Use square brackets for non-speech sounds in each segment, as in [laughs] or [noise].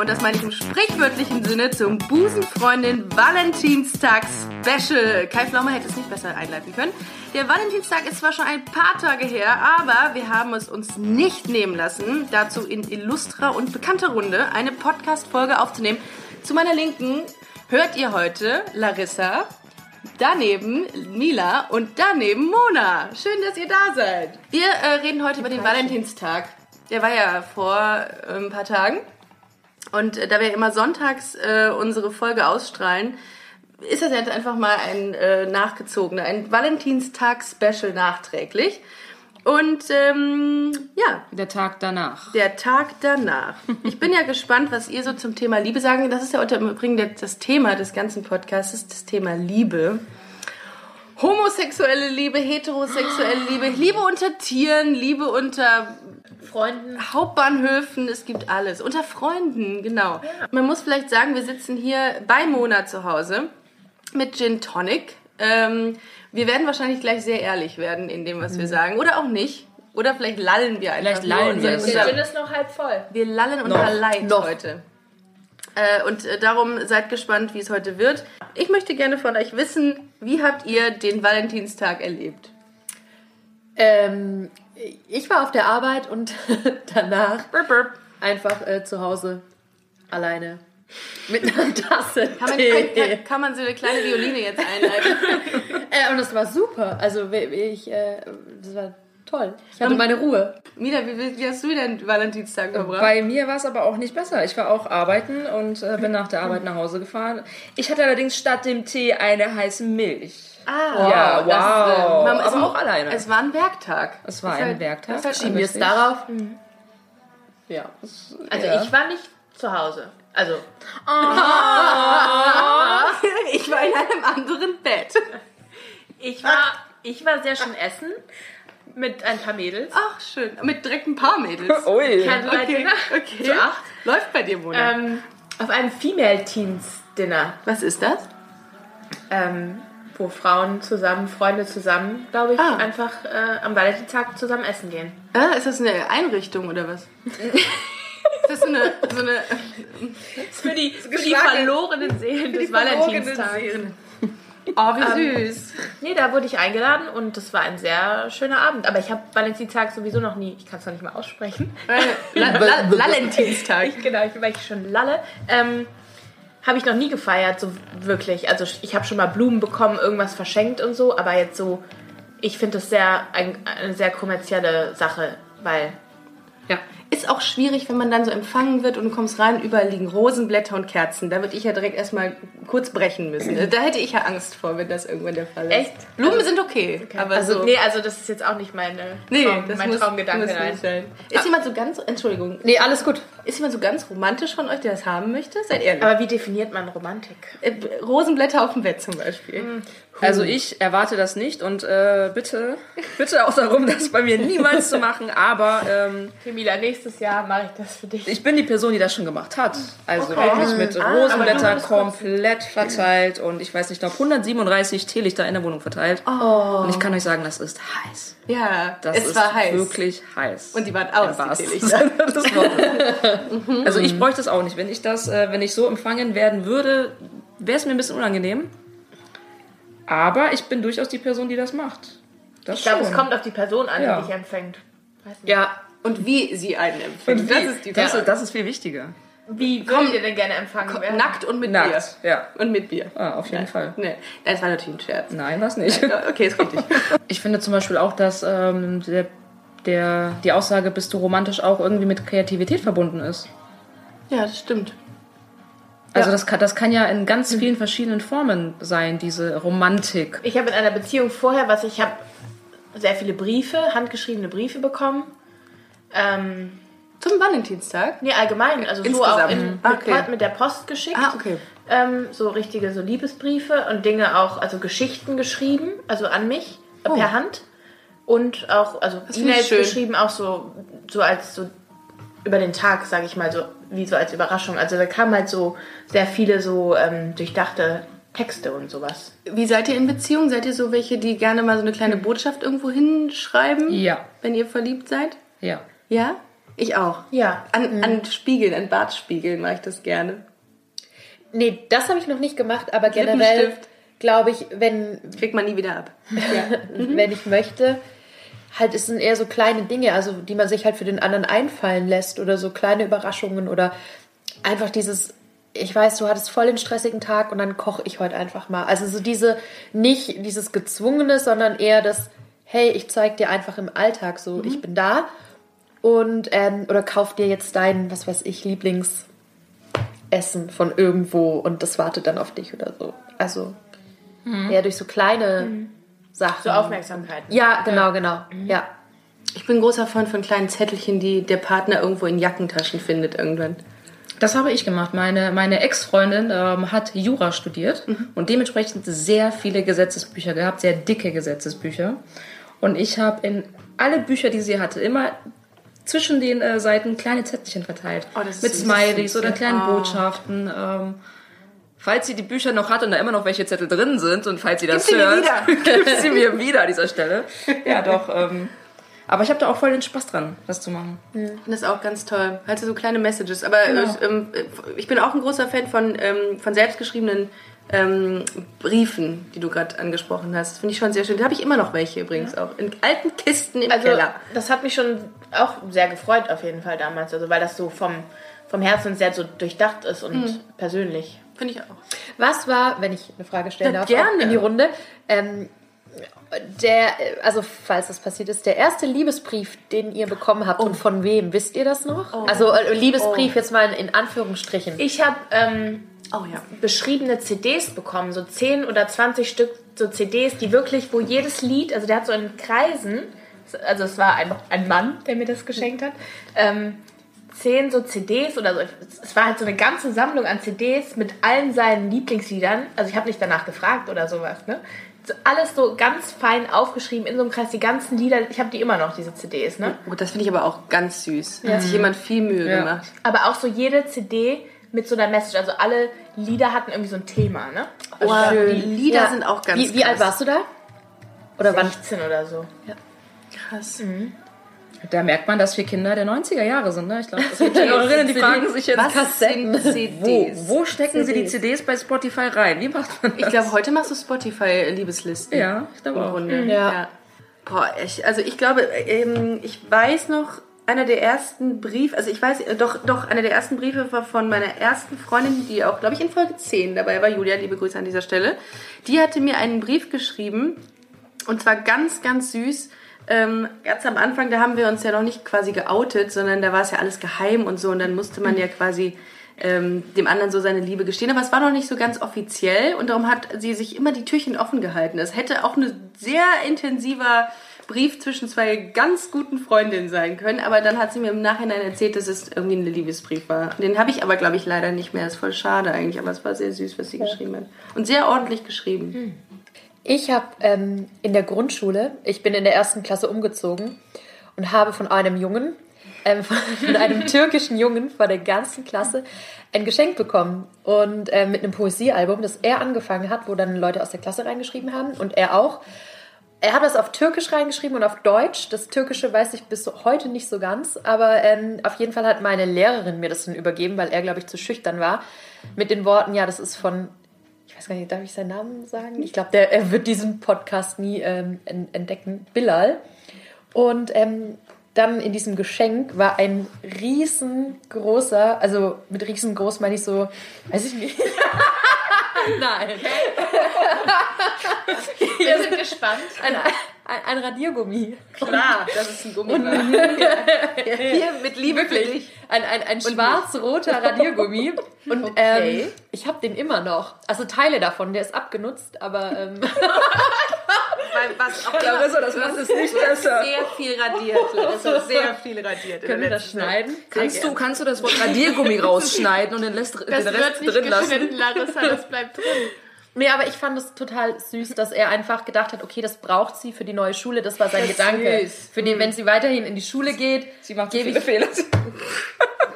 Und das meine ich im sprichwörtlichen Sinne, zum Busenfreundin Valentinstag Special. Kai Flaumer hätte es nicht besser einleiten können. Der Valentinstag ist zwar schon ein paar Tage her, aber wir haben es uns nicht nehmen lassen, dazu in illustrer und bekannter Runde eine Podcast-Folge aufzunehmen. Zu meiner Linken hört ihr heute Larissa, daneben Mila und daneben Mona. Schön, dass ihr da seid. Wir äh, reden heute über den Valentinstag. Der war ja vor äh, ein paar Tagen. Und äh, da wir immer sonntags äh, unsere Folge ausstrahlen, ist das jetzt einfach mal ein äh, nachgezogener, ein Valentinstag-Special nachträglich. Und ähm, ja, Der Tag danach. der Tag danach. Ich bin ja [laughs] gespannt, was ihr so zum Thema Liebe sagen. Das ist ja unter im Übrigen das Thema des ganzen Podcasts, das Thema Liebe. Homosexuelle Liebe, heterosexuelle Liebe, Liebe unter Tieren, Liebe unter Freunden. Hauptbahnhöfen, es gibt alles. Unter Freunden, genau. Man muss vielleicht sagen, wir sitzen hier bei Mona zu Hause mit Gin Tonic. Ähm, wir werden wahrscheinlich gleich sehr ehrlich werden in dem, was wir sagen. Oder auch nicht. Oder vielleicht lallen wir einfach. Vielleicht lallen wir. Der Gin ist noch halb voll. wir lallen Leid Noch. heute. Äh, und äh, darum seid gespannt, wie es heute wird. Ich möchte gerne von euch wissen, wie habt ihr den Valentinstag erlebt? Ähm, ich war auf der Arbeit und [laughs] danach Burp, burp. einfach äh, zu Hause alleine mit einer [laughs] Tasse Kann man, Tee. kann, kann, kann man so eine kleine Violine jetzt einleiten? [laughs] Äh, und das war super. Also ich, äh, das war toll. Ich hatte meine Ruhe. Mila, wie, wie- hast du den Valentinstag verbracht? Bei mir war es aber auch nicht besser. Ich war auch arbeiten und äh, bin nach der Arbeit nach Hause gefahren. Ich hatte allerdings statt dem Tee eine heiße Milch. Ah, Ja, wow. man- Aber auch alleine. Es war ein Werktag. Es war Das ist ein halt- Werktag. das Schieben wir es darauf? Ja. Also Ja. ich war nicht zu Hause. Also [laughs] ich war in einem anderen Bett. ich war, ich war sehr schön essen mit ein paar Mädels. Ach, schön. Mit direkt ein paar Mädels. [laughs] Ui. Candlelight Okay, Dinner. okay. Zu acht. Läuft bei dir, Mona. Ähm, auf einem Female Teens Dinner. Was ist das? ähm, wo Frauen zusammen, Freunde zusammen, glaube ich, Ah. einfach äh, am Valentinstag zusammen essen gehen. Ah, ist das eine Einrichtung oder was? [laughs] ist das so eine, so eine Für die, für die verlorenen Seelen des Valentinstags. Oh, wie [laughs] süß. Nee, da wurde ich eingeladen und das war ein sehr schöner Abend. Aber ich habe Valentinstag sowieso noch nie, ich kann es noch nicht mal aussprechen. [laughs] Valentinstag. Ich, genau, ich bin weil ich schon lalle. Ähm, habe ich noch nie gefeiert, so wirklich. Also ich habe schon mal Blumen bekommen, irgendwas verschenkt und so, aber jetzt so, ich finde das sehr ein, eine sehr kommerzielle Sache, weil Ja. Ist auch schwierig, wenn man dann so empfangen wird und du kommst rein, überall liegen Rosenblätter und Kerzen. Da würde ich ja direkt erstmal kurz brechen müssen. [clears throat] Da hätte ich ja Angst vor, wenn das irgendwann der Fall ist. Echt? Blumen Also- sind okay, aber also, so. nee, also das ist jetzt auch nicht meine Nee, Traum, das mein muss, Traumgedanke. muss nein. Ist jemand so ganz, Entschuldigung, Nee, alles gut. Ist jemand so ganz romantisch von euch, der das haben möchte? Seid ehrlich. Aber wie definiert man Romantik? Äh, Rosenblätter auf dem Bett zum Beispiel. Mhm. Also ich erwarte das nicht und äh, bitte, bitte auch darum, das bei mir niemals zu machen. Aber ähm, Camila, nächstes Jahr mache ich das für dich. ich bin die Person, die das schon gemacht hat. Also Okay. wirklich mit Ah, aber du Rosenblätter bist komplett verteilt und ich weiß nicht, ich glaube 137 Teelichter in der Wohnung verteilt. Und ich kann euch sagen, das ist heiß. Ja, Das es ist war heiß. wirklich heiß. Und die waren aus, Im die Teelichter. Sinne des [laughs] Wortes. Also ich bräuchte es auch nicht. Wenn ich das, äh, wenn ich so empfangen werden würde, wäre es mir ein bisschen unangenehm. Aber ich bin durchaus die Person, die das macht. Das Ich glaube, es kommt auf die Person an, Ja. die dich empfängt. Weiß nicht. Ja, und wie sie einen empfinden. Das ist die das, ist, das ist viel wichtiger. Wie würdet ihr denn gerne empfangen werden? Nackt und mit Nackt, ja. Bier. Und mit Bier. Ah, auf jeden Fall. Nee, das war natürlich ein Scherz. Nein, das nicht. Ja, Okay, ist richtig. [laughs] Ich finde zum Beispiel auch, dass ähm, der, der, die Aussage, bist du romantisch, auch irgendwie mit Kreativität verbunden ist. Ja, das stimmt. Also Ja. das, kann, das kann ja in ganz vielen verschiedenen Formen sein, diese Romantik. Ich habe in einer Beziehung vorher, was ich habe, sehr viele Briefe, handgeschriebene Briefe bekommen. Ähm, Zum Valentinstag? nee, allgemein, also so Insgesamt. auch in, Ah, mit, okay. mit der Post geschickt. Ah, okay. ähm, so richtige so Liebesbriefe und Dinge auch, also Geschichten geschrieben, also an mich äh, Oh. per Hand und auch also E-Mails geschrieben, auch so so als so über den Tag, sage ich mal so, wie so als Überraschung. Also da kamen halt so sehr viele so ähm, durchdachte Texte und sowas. Wie seid ihr in Beziehung? Seid ihr so welche, die gerne mal so eine kleine Botschaft irgendwo hinschreiben? Ja. Wenn ihr verliebt seid? Ja. Ja? Ich auch. Ja. An, an Spiegeln, an Bartspiegeln mache ich das gerne. Nee, das habe ich noch nicht gemacht, aber generell glaube ich, wenn, Kriegt man nie wieder ab. [laughs] wenn ich möchte, halt es sind eher so kleine Dinge, also die man sich halt für den anderen einfallen lässt oder so kleine Überraschungen oder einfach dieses, ich weiß, du hattest voll den stressigen Tag und dann koche ich heute einfach mal. Also so diese, nicht dieses Gezwungene, sondern eher das, hey, ich zeig dir einfach im Alltag so, ich bin da und, ähm, oder kauf dir jetzt dein, was weiß ich, Lieblingsessen von irgendwo und das wartet dann auf dich oder so. Also eher durch so kleine Sachen. So Aufmerksamkeit. Ja, genau, genau. Ja. Ich bin ein großer Freund von kleinen Zettelchen, die der Partner irgendwo in Jackentaschen findet irgendwann. Das habe ich gemacht. Meine, meine Ex-Freundin ähm, hat Jura studiert und dementsprechend sehr viele Gesetzesbücher gehabt, sehr dicke Gesetzesbücher. Und ich habe in alle Bücher, die sie hatte, immer zwischen den äh, Seiten kleine Zettelchen verteilt. Oh, das ist mit süß. Smileys oder Ja. kleinen Oh. Botschaften. Ähm, falls sie die Bücher noch hat und da immer noch welche Zettel drin sind und falls sie das Gib sie mir hört, wieder. [laughs] gibt sie mir wieder an dieser Stelle. Ja, doch. Ähm, aber ich habe da auch voll den Spaß dran, das zu machen. Ich finde das auch ganz toll. Halt so kleine Messages. Aber ich, ähm, ich bin auch ein großer Fan von, ähm, von selbstgeschriebenen ähm, Briefen, die du gerade angesprochen hast. Finde ich schon sehr schön. Da habe ich immer noch welche übrigens auch. In alten Kisten im Also Keller. das hat mich schon auch sehr gefreut auf jeden Fall damals, also weil das so vom, vom Herzen sehr so durchdacht ist und persönlich. Finde ich auch. Was war, wenn ich eine Frage stellen darf, gerne. in die Runde, ähm, der, also falls das passiert ist, der erste Liebesbrief, den ihr bekommen habt und von wem, wisst ihr das noch? Also äh, Liebesbrief jetzt mal in, in Anführungsstrichen. Ich habe ähm, Oh ja. beschriebene CDs bekommen, so 10 oder 20 Stück so CDs, die wirklich, wo jedes Lied, also der hat so in Kreisen, also es war ein, ein Mann, der mir das geschenkt hat, ähm, 10 so CDs oder so, es war halt so eine ganze Sammlung an CDs mit allen seinen Lieblingsliedern, also ich habe nicht danach gefragt oder sowas, ne? So alles so ganz fein aufgeschrieben in so einem Kreis, die ganzen Lieder, ich habe die immer noch, diese CDs, ne? Gut, das finde ich aber auch ganz süß. Hat sich jemand viel Mühe Ja. gemacht. Aber auch so jede CD mit so einer Message, also alle Lieder hatten irgendwie so ein Thema, ne? Also Oh, da- die Lieder Ja. sind auch ganz Wie, wie alt warst du da? Oder wann? 16 oder so. Krass. Da merkt man, dass wir Kinder der 90er Jahre sind. Ne? Ich glaube, das gibt [laughs] ja Hörerinnen, die fragen sich jetzt, Was Kassetten. sind CDs? Wo, wo stecken sie die CDs bei Spotify rein? Wie macht man das? Ich glaube, heute machst du Spotify-Liebeslisten. Ja, ich glaube Im auch. Grunde. Ja. Boah, ich, also ich glaube, ähm, ich weiß noch, einer der ersten Briefe, also ich weiß, äh, doch, doch, einer der ersten Briefe war von meiner ersten Freundin, die auch, glaube ich, in Folge 10 dabei war, Julia, liebe Grüße an dieser Stelle. Die hatte mir einen Brief geschrieben und zwar ganz, ganz süß. Ähm, ganz am Anfang, da haben wir uns ja noch nicht quasi geoutet, sondern da war es ja alles geheim und so und dann musste man ja quasi ähm, dem anderen so seine Liebe gestehen. Aber es war noch nicht so ganz offiziell und darum hat sie sich immer die Türchen offen gehalten. Es hätte auch ein sehr intensiver Brief zwischen zwei ganz guten Freundinnen sein können, aber dann hat sie mir im Nachhinein erzählt, dass es irgendwie ein Liebesbrief war. Den habe ich aber, glaube ich, leider nicht mehr. Ist voll schade eigentlich, aber es war sehr süß, was sie geschrieben hat. Und sehr ordentlich geschrieben. Ich habe ähm, in der Grundschule, ich bin in der ersten Klasse umgezogen und habe von einem Jungen, ähm, [laughs] von einem türkischen Jungen vor der ganzen Klasse ein Geschenk bekommen. Und äh, mit einem Poesiealbum, das er angefangen hat, wo dann Leute aus der Klasse reingeschrieben haben und er auch. Er hat das auf Türkisch reingeschrieben und auf Deutsch. Das Türkische weiß ich bis heute nicht so ganz, aber ähm, auf jeden Fall hat meine Lehrerin mir das dann übergeben, weil er, glaube ich, zu schüchtern war. Mit den Worten, ja, das ist von weiß gar nicht, darf ich seinen Namen sagen? Ich glaube, er wird diesen Podcast nie ähm, en- entdecken. Bilal. Und ähm, dann in diesem Geschenk war ein riesengroßer, also mit riesengroß meine ich so, weiß ich nicht. [laughs] Nein. Wir sind gespannt. Ein, ein, ein Radiergummi. Klar, das ist ein Gummi. [laughs] Hier mit Liebe für dich. Ein, ein, ein schwarz-roter [laughs] Radiergummi. Und Okay. ähm, ich habe den immer noch. Also Teile davon, der ist abgenutzt, aber ähm, [laughs] weil was auch immer. Larissa, das macht es nicht besser. Sehr viel radiert, Larissa. Sehr viel radiert. Können wir das schneiden? Kannst du, kannst du das Wort Radiergummi rausschneiden und den, Rest, den Das Rest wird nicht drin lassen? geschnitten, Larissa, das bleibt drin. Nee, aber ich fand es total süß, dass er einfach gedacht hat, okay, das braucht sie für die neue Schule. Das war sein Gedanke. süß. Für die, wenn sie weiterhin in die Schule geht. Sie macht Gebe viele ich- Fehler. [laughs]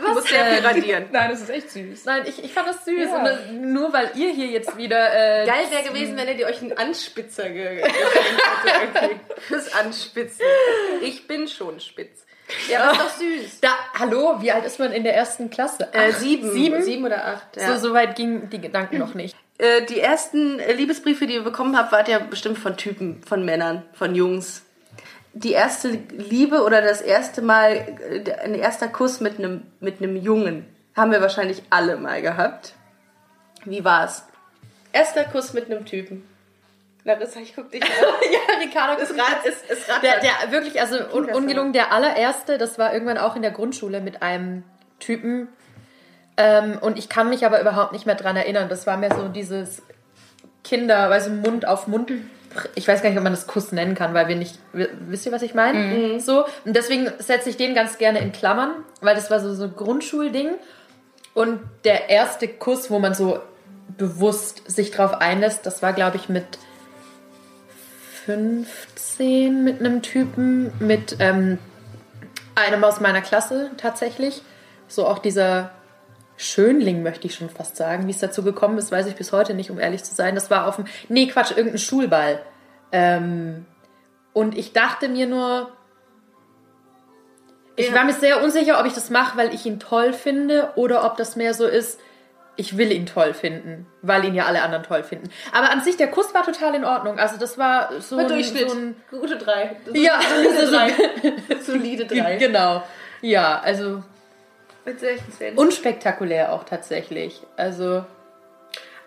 Du musst sehr viel radieren. Nein, das ist echt süß. Nein, ich, ich fand das süß. Ja. Und das, nur weil ihr hier jetzt wieder. Äh, Geil wäre gewesen, wenn dir euch einen Anspitzer ge geschenkt hätte. Okay. Fürs Anspitzen. Ich bin schon spitz. Ja, aber ist doch süß. Da, hallo, wie alt ist man in der ersten Klasse? Äh, sieben. Sieben? Sieben oder acht. Ja. So, so weit gingen die Gedanken noch nicht. Äh, die ersten äh, Liebesbriefe, die ihr bekommen habt, wart ja bestimmt von Typen, von Männern, von Jungs. Die erste Liebe oder das erste Mal, äh, ein erster Kuss mit einem mit einem Jungen, haben wir wahrscheinlich alle mal gehabt. Wie war's? Erster Kuss mit einem Typen. Larissa, ich guck dich an. [laughs] ja, Ricardo, Es rat, es, es rat Der, der wirklich, also un, ungelungen, der allererste, das war irgendwann auch in der Grundschule mit einem Typen. Ähm, und ich kann mich aber überhaupt nicht mehr dran erinnern. Das war mehr so dieses Kinder, weißt du, Mund auf Mund. Ich weiß gar nicht, ob man das Kuss nennen kann, weil wir nicht. Wisst ihr, was ich meine? So. Und deswegen setze ich den ganz gerne in Klammern, weil das war so so ein Grundschulding. Und der erste Kuss, wo man so bewusst sich drauf einlässt, das war, glaube ich, mit 15 mit einem Typen, mit ähm, einem aus meiner Klasse tatsächlich. So auch dieser Schönling, möchte ich schon fast sagen. Wie es dazu gekommen ist, weiß ich bis heute nicht, um ehrlich zu sein. Das war auf dem, nee, Quatsch, irgendein Schulball. Ähm, und ich dachte mir nur, ich war mir sehr unsicher, ob ich das mache, weil ich ihn toll finde oder ob das mehr so ist, ich will ihn toll finden, weil ihn ja alle anderen toll finden. Aber an sich, der Kuss war total in Ordnung. Also das war so ein, Durchschnitt. So ein Gute drei. ja, [laughs] Solide [laughs] so, drei. Solide drei. genau. Ja, also Mit 16. unspektakulär auch tatsächlich. Also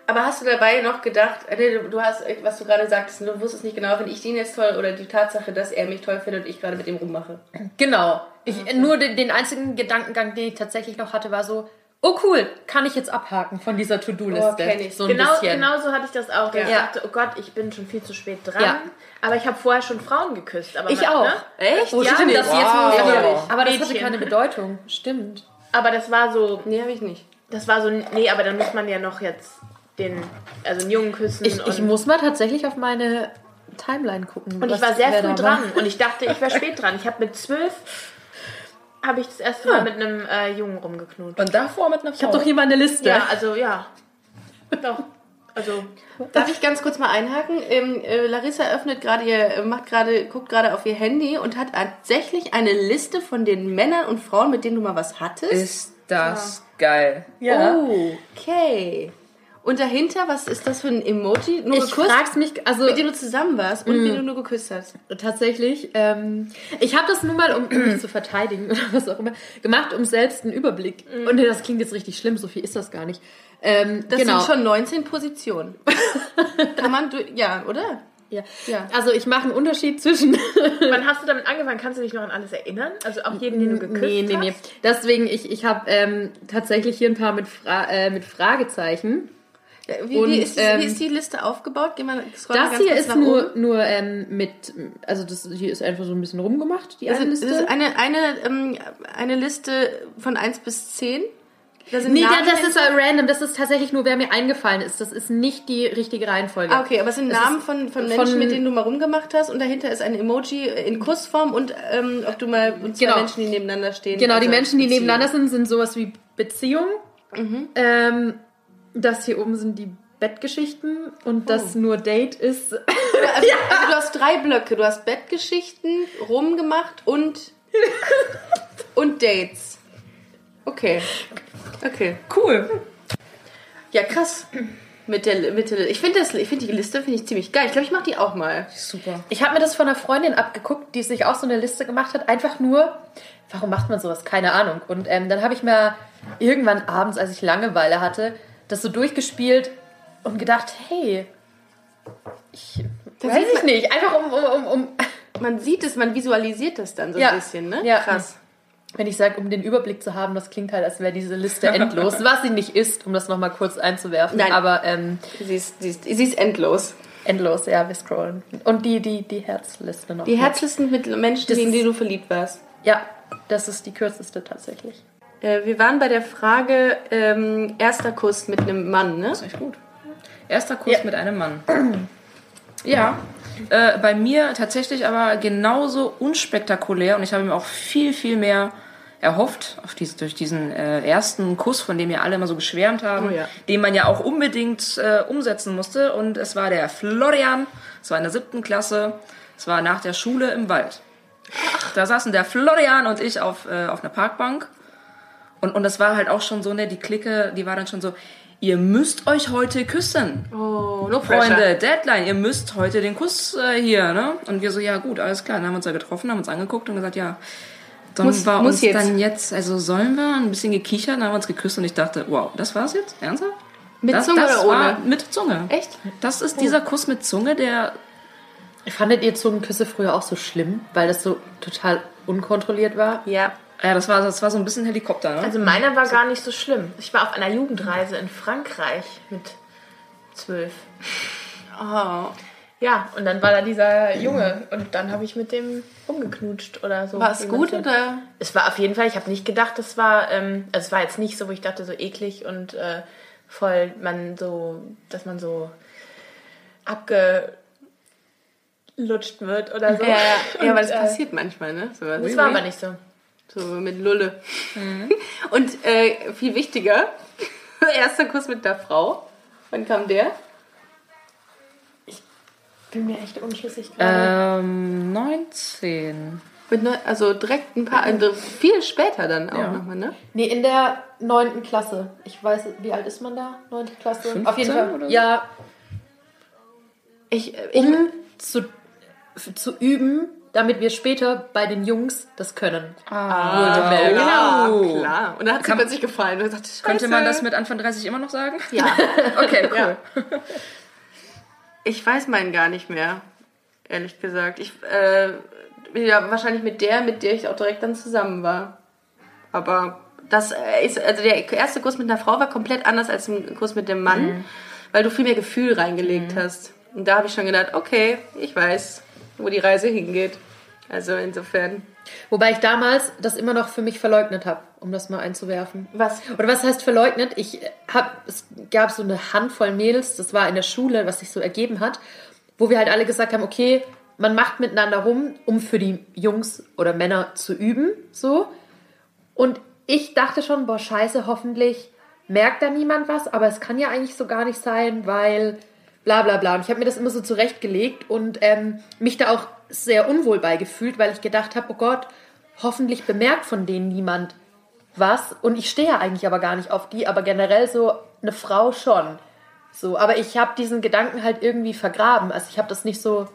Aber hast du dabei noch gedacht, äh, nee, du- hast, äh, was du gerade sagtest, du wusstest nicht genau, finde ich den jetzt toll oder die Tatsache, dass er mich toll findet und ich gerade mit ihm rummache. genau. Ich, Nur den, den einzigen Gedankengang, den ich tatsächlich noch hatte, war so, oh cool, kann ich jetzt abhaken von dieser To-Do-Liste. Oh, kenn ich. So ein Genau, bisschen. genau so hatte ich das auch. Ich Ja. dachte, oh Gott, ich bin schon viel zu spät dran. Ja. Aber ich habe vorher schon Frauen geküsst. Aber Ich man- auch. Ne? Echt? Oh, Ja, stimmt, das wow. jetzt wo Ja. Aber das hatte Mädchen. keine Bedeutung. Stimmt. Aber das war so, Nee, habe ich nicht. das war so, nee, aber dann muss man ja noch jetzt den, also einen Jungen küssen. Ich, ich muss mal tatsächlich auf meine Timeline gucken. und ich was- war sehr früh da war. dran und ich dachte, ich wäre [laughs] spät dran. Ich habe mit zwölf, habe ich das erste Mal mit einem äh, Jungen rumgeknutscht. Und davor mit einer Frau. Ich habe doch hier meine Liste. Ja, also ja. Doch. Also, Darf ich ganz kurz mal einhaken? Ähm, äh, Larissa öffnet gerade ihr, äh, macht gerade, guckt gerade auf ihr Handy und hat tatsächlich eine Liste von den Männern und Frauen, mit denen du mal was hattest. Ist das geil. ja. Okay. Und dahinter, was ist das für ein Emoji? Nur Ich geküsst? frag's mich, also Mit dem du zusammen warst und wie du nur geküsst hast. Tatsächlich. Ähm, ich habe das nun mal, um mich zu verteidigen [laughs] oder was auch immer, gemacht, um selbst einen Überblick. Und das klingt jetzt richtig schlimm, so viel ist das gar nicht. Ähm, Das genau. sind schon 19 Positionen. [laughs] Kann man, ja, oder? ja. Ja. Also ich mache einen Unterschied zwischen. [laughs] wann hast du damit angefangen? Kannst du dich noch an alles erinnern? Also auch jeden, den du geküsst nee, nee, nee. hast? Deswegen, ich, ich habe ähm, tatsächlich hier ein paar mit, Fra äh, mit Fragezeichen. Wie, Und, wie, ist, die- ähm, wie ist die Liste aufgebaut? Geh mal, Das hier ist nur, oben. nur ähm, mit, also das hier ist einfach so ein bisschen rumgemacht, die Das eine ist, Liste. das ist eine, eine, ähm, eine Liste von 1 bis 10. Da Nee, Namen das, ist random. Das ist tatsächlich nur, wer mir eingefallen ist. Das ist nicht die richtige Reihenfolge. Ah, okay, aber es sind Das Namen von, von von- Menschen, mit denen du mal rumgemacht hast und dahinter ist ein Emoji in Kussform und ähm, ob du mal zwei Genau. Menschen, die nebeneinander stehen. Genau, die also Menschen, die Beziehung. nebeneinander sind, sind sowas wie Beziehung. Mhm. Ähm, das hier oben sind die Bettgeschichten und das Oh. nur Date ist. [laughs] Also, also du hast drei Blöcke. Du hast Bettgeschichten, rumgemacht und und Dates. Okay. Okay. Cool. Ja, krass. Mit der, mit der, ich finde das, ich finde die Liste finde ich ziemlich geil. Ich glaube, ich mache die auch mal. Super. Ich habe mir das von einer Freundin abgeguckt, die sich auch so eine Liste gemacht hat. Einfach nur, warum macht man sowas? Keine Ahnung. Und ähm, dann habe ich mir irgendwann abends, als ich Langeweile hatte, das so durchgespielt und gedacht, hey, ich Das weiß ich nicht. Einfach um, um, um, um Man sieht es, man visualisiert das dann so Ja. ein bisschen, ne? Ja. Krass. Wenn ich sage, um den Überblick zu haben, das klingt halt, als wäre diese Liste [laughs] endlos. Was sie nicht ist, um das nochmal kurz einzuwerfen. Nein. Aber ähm, Sie ist, sie, ist, sie ist endlos. Endlos, ja, wir scrollen. Und die, die, die Herzliste noch. Die Herzlisten mit Menschen, Das in die du verliebt warst. Ja, das ist die kürzeste tatsächlich. Äh, wir waren bei der Frage ähm, erster Kuss mit einem Mann, ne? Das ist echt gut. Erster Kuss Ja. mit einem Mann. Ja, äh, bei mir tatsächlich aber genauso unspektakulär und ich habe mir auch viel, viel mehr erhofft dies, durch diesen äh, ersten Kuss, von dem ja alle immer so geschwärmt haben, Oh ja. den man ja auch unbedingt äh, umsetzen musste. Und es war der Florian, es war in der siebten Klasse, es war nach der Schule im Wald. Da saßen der Florian und ich auf, äh, auf einer Parkbank und, und das war halt auch schon so, ne, die Clique, die war dann schon so, ihr müsst euch heute küssen. Oh, no Freunde, Deadline, ihr müsst heute den Kuss äh, hier, ne? Und wir so, ja gut, alles klar. Dann haben wir uns da getroffen, haben uns angeguckt und gesagt, ja, sollen Muss- wir muss uns jetzt. dann jetzt, also sollen wir ein bisschen gekichert, dann haben wir uns geküsst und ich dachte, wow, das war's jetzt? Ernsthaft? Mit das, Zunge das oder ohne? War mit Zunge. Echt? Das ist dieser Kuss mit Zunge, der Fandet ihr Zungenküsse früher auch so schlimm, weil das so total unkontrolliert war? Ja. Ja, das war, das war so ein bisschen Helikopter, ne? Also meiner war gar nicht so schlimm. Ich war auf einer Jugendreise in Frankreich mit zwölf. Oh. Ja, und dann war da dieser Junge und dann habe ich mit dem rumgeknutscht oder so. War es gut man- oder? Es war auf jeden Fall, ich habe nicht gedacht, das war, ähm, also es war jetzt nicht so, wo ich dachte, so eklig und äh, voll, man so, dass man so abgelutscht wird oder so. Ja, ja, ja, aber das Und, äh, passiert manchmal, ne? Sowas. Das war aber nicht so. So mit Lulle. [laughs] Und äh, viel wichtiger, [laughs] erster Kuss mit der Frau. Wann kam der? Bin mir echt unschlüssig gerade. ähm, 19. Mit neu, also direkt ein paar, also viel später dann auch Ja. nochmal, ne? Nee, in der neunten Klasse. Ich weiß, wie alt ist man da? Neunte Klasse? 15 Auf jeden Fall. oder so? Ja, Ich, ich, um zu, f- zu üben, damit wir später bei den Jungs das können. ja, Oh. klar. Und dann hat sie Kann- plötzlich gefallen. Und dachte, Könnte man das mit Anfang 30 immer noch sagen? Ja. [laughs] Okay, cool. Ja. Ich weiß meinen gar nicht mehr, ehrlich gesagt. Ich, äh, ja, wahrscheinlich mit der, mit der ich auch direkt dann zusammen war. Aber das äh, ist, also der erste Kuss mit einer Frau war komplett anders als ein Kuss mit dem Mann, weil du viel mehr Gefühl reingelegt hast. Und da habe ich schon gedacht, okay, ich weiß, wo die Reise hingeht. Also insofern. Wobei ich damals das immer noch für mich verleugnet habe, um das mal einzuwerfen. Was? Oder was heißt verleugnet? Ich hab, es gab so eine Handvoll Mädels, das war in der Schule, was sich so ergeben hat, wo wir halt alle gesagt haben, okay, man macht miteinander rum, um für die Jungs oder Männer zu üben, so. Und ich dachte schon, boah, scheiße, hoffentlich merkt da niemand was, aber es kann ja eigentlich so gar nicht sein, weil bla bla bla. Und ich habe mir das immer so zurechtgelegt und ähm, mich da auch sehr unwohl beigefühlt, weil ich gedacht habe, oh Gott, hoffentlich bemerkt von denen niemand was. Und ich stehe ja eigentlich aber gar nicht auf die, aber generell so eine Frau schon. So, aber ich habe diesen Gedanken halt irgendwie vergraben. Also ich habe das nicht so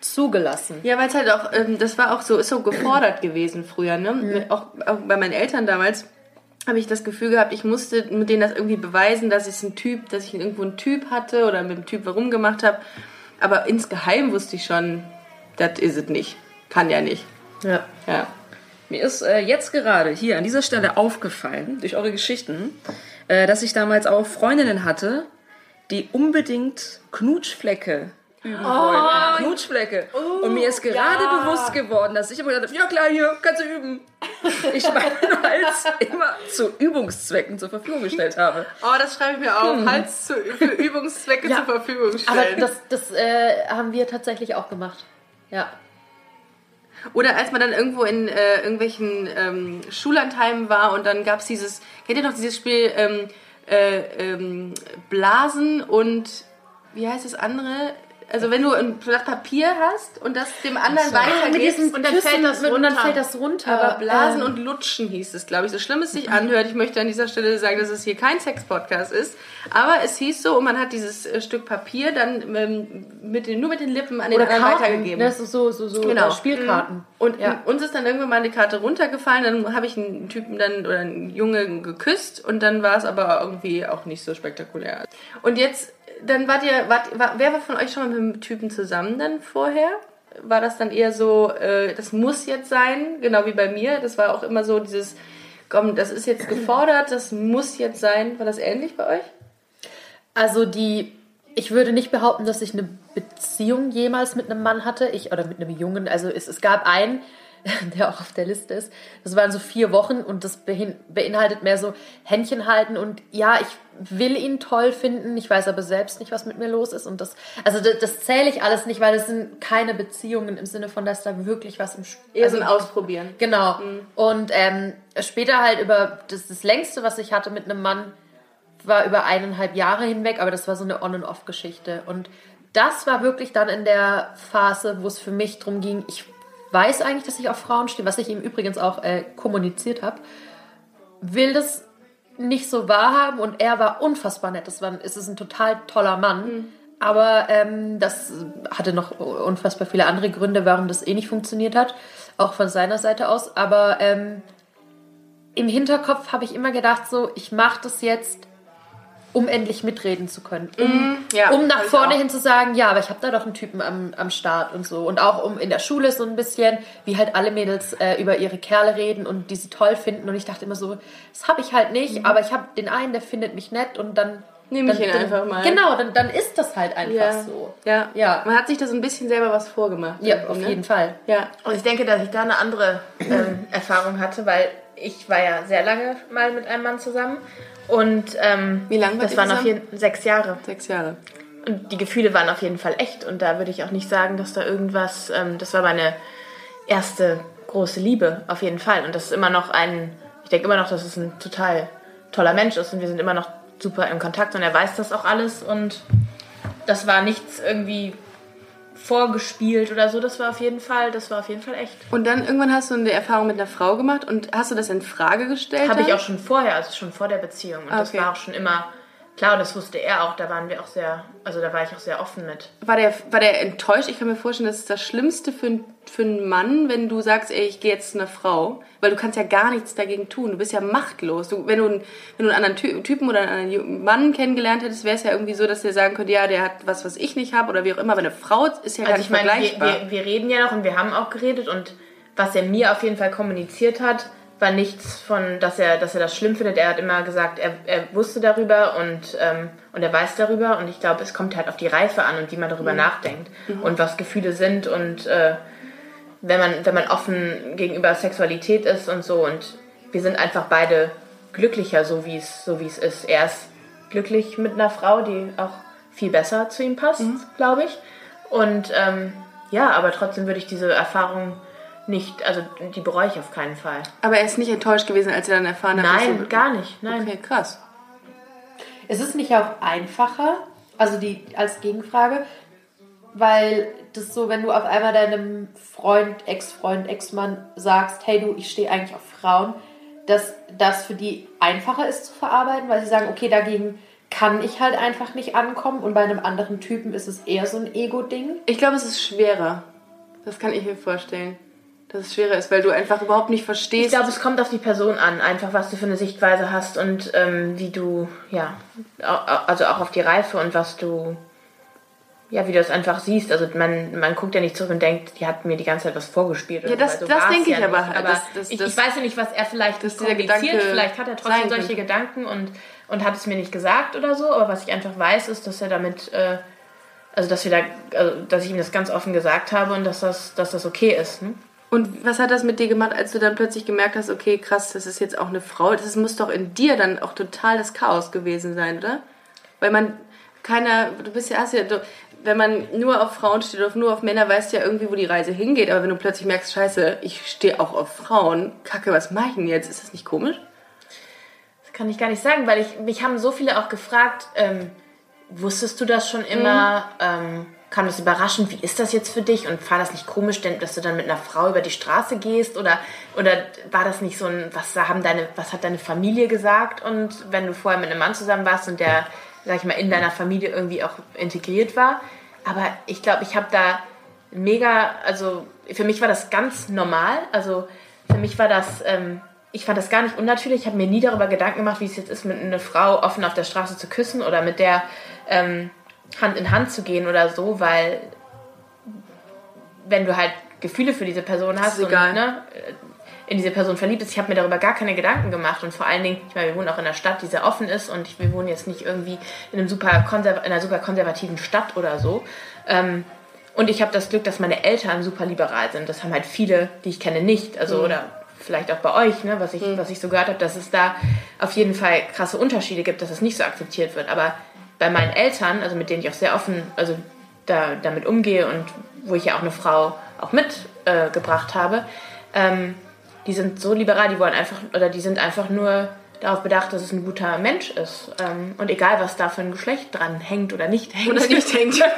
zugelassen. Ja, weil es halt auch, ähm, das war auch so, ist so gefordert gewesen früher, ne? Auch, auch bei meinen Eltern damals habe ich das Gefühl gehabt, ich musste mit denen das irgendwie beweisen, dass ich ein Typ, dass ich irgendwo einen Typ hatte oder mit dem Typ rumgemacht habe. Aber insgeheim wusste ich schon, das is es nicht. Kann ja nicht. Ja. Ja. Mir ist äh, jetzt gerade hier an dieser Stelle aufgefallen, durch eure Geschichten, äh, dass ich damals auch Freundinnen hatte, die unbedingt Knutschflecke üben wollten. Knutschflecke. Und mir ist gerade bewusst geworden, dass ich immer gedacht habe, ja klar, hier, kannst du üben. Ich meine, als immer zu Übungszwecken zur Verfügung gestellt habe. Oh, das schreibe ich mir auf. Hals zu, für Übungszwecke Ja. zur Verfügung Aber stellen. das, das äh, haben wir tatsächlich auch gemacht. Ja. Oder als man dann irgendwo in äh, irgendwelchen ähm, Schullandheimen war und dann gab es dieses, kennt ihr noch dieses Spiel ähm, äh, ähm, Blasen und wie heißt das andere? Also wenn du ein Blatt Papier hast und das dem anderen weitergibst. und dann fällt das und dann runter. fällt das runter. Aber Blasen Ähm, und Lutschen hieß es, glaube ich. So schlimm es sich anhört. Ich möchte an dieser Stelle sagen, dass es hier kein Sex-Podcast ist. Aber es hieß so, und man hat dieses äh, Stück Papier dann ähm, mit den, nur mit den Lippen an den oder anderen Karten, weitergegeben. ne, so, so, so, so Genau. äh, Spielkarten. Und Ja. uns ist dann irgendwann mal eine Karte runtergefallen, dann habe ich einen Typen dann oder einen Jungen geküsst und dann war es aber irgendwie auch nicht so spektakulär. Und jetzt, dann wart ihr, wart, war, wer war von euch schon mal mit einem Typen zusammen dann vorher? War das dann eher so, äh, das muss jetzt sein, genau wie bei mir? Das war auch immer so dieses, komm, das ist jetzt gefordert, das muss jetzt sein. War das ähnlich bei euch? Also die, ich würde nicht behaupten, dass ich eine Beziehung jemals mit einem Mann hatte. Ich, oder mit einem Jungen. Also es, es gab einen, [laughs] der auch auf der Liste ist. Das waren so vier Wochen und das beinhaltet mehr so Händchen halten und ja, ich will ihn toll finden, ich weiß aber selbst nicht, was mit mir los ist und das, also das, das zähle ich alles nicht, weil das sind keine Beziehungen im Sinne von, dass da wirklich was im Spiel Eher so ein Ausprobieren. Genau. Und ähm, später halt über das, das längste, was ich hatte mit einem Mann, war über eineinhalb Jahre hinweg, aber das war so eine On- and Off-Geschichte. Und das war wirklich dann in der Phase, wo es für mich darum ging, ich weiß eigentlich, dass ich auf Frauen stehe, was ich ihm übrigens auch äh, kommuniziert habe, will das nicht so wahrhaben und er war unfassbar nett. Das war, es ist ein total toller Mann. Aber ähm, das hatte noch unfassbar viele andere Gründe, warum das eh nicht funktioniert hat, auch von seiner Seite aus. Aber ähm, im Hinterkopf habe ich immer gedacht, so, ich mache das jetzt, um endlich mitreden zu können. Um, ja, um nach vorne hin zu sagen, ja, aber ich habe da doch einen Typen am, am Start und so. Und auch um in der Schule so ein bisschen, wie halt alle Mädels äh, über ihre Kerle reden und die sie toll finden. Und ich dachte immer so, das habe ich halt nicht, aber ich habe den einen, der findet mich nett und dann... Nehm ich dann, ihn dann, einfach mal. Genau, dann, dann ist das halt einfach Ja. so. Ja. Ja. Man hat sich da so ein bisschen selber was vorgemacht. Ja, auf ne? jeden Fall. Ja. Und ich denke, dass ich da eine andere ähm, Erfahrung hatte, weil ich war ja sehr lange mal mit einem Mann zusammen. Und ähm, Wie lange Das ihr waren auf jeden sechs Jahre. Sechs Jahre. Und die Gefühle waren auf jeden Fall echt. Und da würde ich auch nicht sagen, dass da irgendwas. Ähm, das war meine erste große Liebe, auf jeden Fall. Und das ist immer noch ein. Ich denke immer noch, dass es ein total toller Mensch ist. Und wir sind immer noch super im Kontakt. Und er weiß das auch alles. Und das war nichts irgendwie vorgespielt oder so. Das war auf jeden Fall, das war auf jeden Fall echt. Und dann irgendwann hast du eine Erfahrung mit einer Frau gemacht und hast du das in Frage gestellt? Habe ich auch schon vorher, also schon vor der Beziehung. Und Ah, das okay. war auch schon immer klar, und das wusste er auch. Da waren wir auch sehr, also da war ich auch sehr offen mit. War der, war der enttäuscht? Ich kann mir vorstellen, das ist das Schlimmste für, einen- für einen Mann, wenn du sagst, ey, ich gehe jetzt zu einer Frau. Weil du kannst ja gar nichts dagegen tun. Du bist ja machtlos. Du, wenn, du, einen- wenn du einen anderen Ty Typen oder einen anderen Mann kennengelernt hättest, wäre es ja irgendwie so, dass der sagen könnte, ja, der hat was, was ich nicht habe oder wie auch immer. Aber eine Frau ist ja gar Also nicht ich meine, wir, vergleichbar. wir, wir reden ja noch und wir haben auch geredet und was er mir auf jeden Fall kommuniziert hat, war nichts von, dass er, dass er das schlimm findet. Er hat immer gesagt, er, er wusste darüber und, ähm, und er weiß darüber und ich glaube, es kommt halt auf die Reife an und wie man darüber nachdenkt und was Gefühle sind und äh, wenn man, wenn man offen gegenüber Sexualität ist und so und wir sind einfach beide glücklicher, so wie es, so wie es ist. Er ist glücklich mit einer Frau, die auch viel besser zu ihm passt, glaube ich. Und ähm, ja, aber trotzdem würde ich diese Erfahrung nicht, also die bereue ich auf keinen Fall. Aber er ist nicht enttäuscht gewesen, als er dann erfahren hat, dass Nein, du- gar nicht. Nein. Okay, krass. Es ist nicht auch einfacher, also die als Gegenfrage, weil das so, wenn du auf einmal deinem Freund, Ex-Freund, Ex-Mann sagst, hey du, ich stehe eigentlich auf Frauen, dass das für die einfacher ist zu verarbeiten, weil sie sagen, okay, dagegen kann ich halt einfach nicht ankommen und bei einem anderen Typen ist es eher so ein Ego-Ding. Ich glaube, es ist schwerer. Das kann ich mir vorstellen. Dass es schwerer ist, weil du einfach überhaupt nicht verstehst. Ich glaube, es kommt auf die Person an, einfach was du für eine Sichtweise hast und ähm, wie du, ja, also auch auf die Reife und was du, ja, wie du das einfach siehst. Also man, man guckt ja nicht zurück und denkt, die hat mir die ganze Zeit was vorgespielt. Ja, das- so, das denke ich ja aber nicht. halt, aber das- das- ich, das- ich weiß ja nicht, was er vielleicht dieser kommuniziert. Vielleicht hat er trotzdem solche. Gedanken und, und hat es mir nicht gesagt oder so. Aber was ich einfach weiß, ist, dass er damit, äh, also dass wir da, also, dass ich ihm das ganz offen gesagt habe und dass das, dass das okay ist. Ne? Und was hat das mit dir gemacht, als du dann plötzlich gemerkt hast, okay, krass, das ist jetzt auch eine Frau? Das muss doch in dir dann auch total das Chaos gewesen sein, oder? Weil man keiner, du bist ja, hast ja, du, wenn man nur auf Frauen steht oder nur auf Männer, weißt du ja irgendwie, wo die Reise hingeht. Aber wenn du plötzlich merkst, scheiße, ich stehe auch auf Frauen, kacke, was mache ich denn jetzt? Ist das nicht komisch? Das kann ich gar nicht sagen, weil ich, mich haben so viele auch gefragt, ähm, wusstest du das schon immer? Ähm, kam das überraschend? Wie ist das jetzt für dich? Und war das nicht komisch, denn, dass du dann mit einer Frau über die Straße gehst? Oder, oder war das nicht so ein, was, haben deine, was hat deine Familie gesagt? Und wenn du vorher mit einem Mann zusammen warst und der, sag ich mal, in deiner Familie irgendwie auch integriert war. Aber ich glaube, ich habe da mega, also für mich war das ganz normal. Also für mich war das, ähm, ich fand das gar nicht unnatürlich. Ich habe mir nie darüber Gedanken gemacht, wie es jetzt ist, mit einer Frau offen auf der Straße zu küssen oder mit der ähm, Hand in Hand zu gehen oder so, weil wenn du halt Gefühle für diese Person hast. Und, ne, in diese Person verliebt ist. Ich habe mir darüber gar keine Gedanken gemacht und vor allen Dingen, ich meine, wir wohnen auch in einer Stadt, die sehr offen ist und ich, wir wohnen jetzt nicht irgendwie in, einem super konserv in einer super konservativen Stadt oder so. Ähm, und ich habe das Glück, dass meine Eltern super liberal sind. Das haben halt viele, die ich kenne, nicht. Also Mhm. oder vielleicht auch bei euch, ne, was ich, was ich so gehört habe, dass es da auf jeden Fall krasse Unterschiede gibt, dass es nicht so akzeptiert wird. Aber bei meinen Eltern, also mit denen ich auch sehr offen, also da, damit umgehe und wo ich ja auch eine Frau auch mitgebracht äh, habe, ähm, die sind so liberal, die wollen einfach, oder die sind einfach nur darauf bedacht, dass es ein guter Mensch ist. Ähm, und egal, was da für ein Geschlecht dran hängt oder nicht hängt. Oder nicht hängt. [laughs]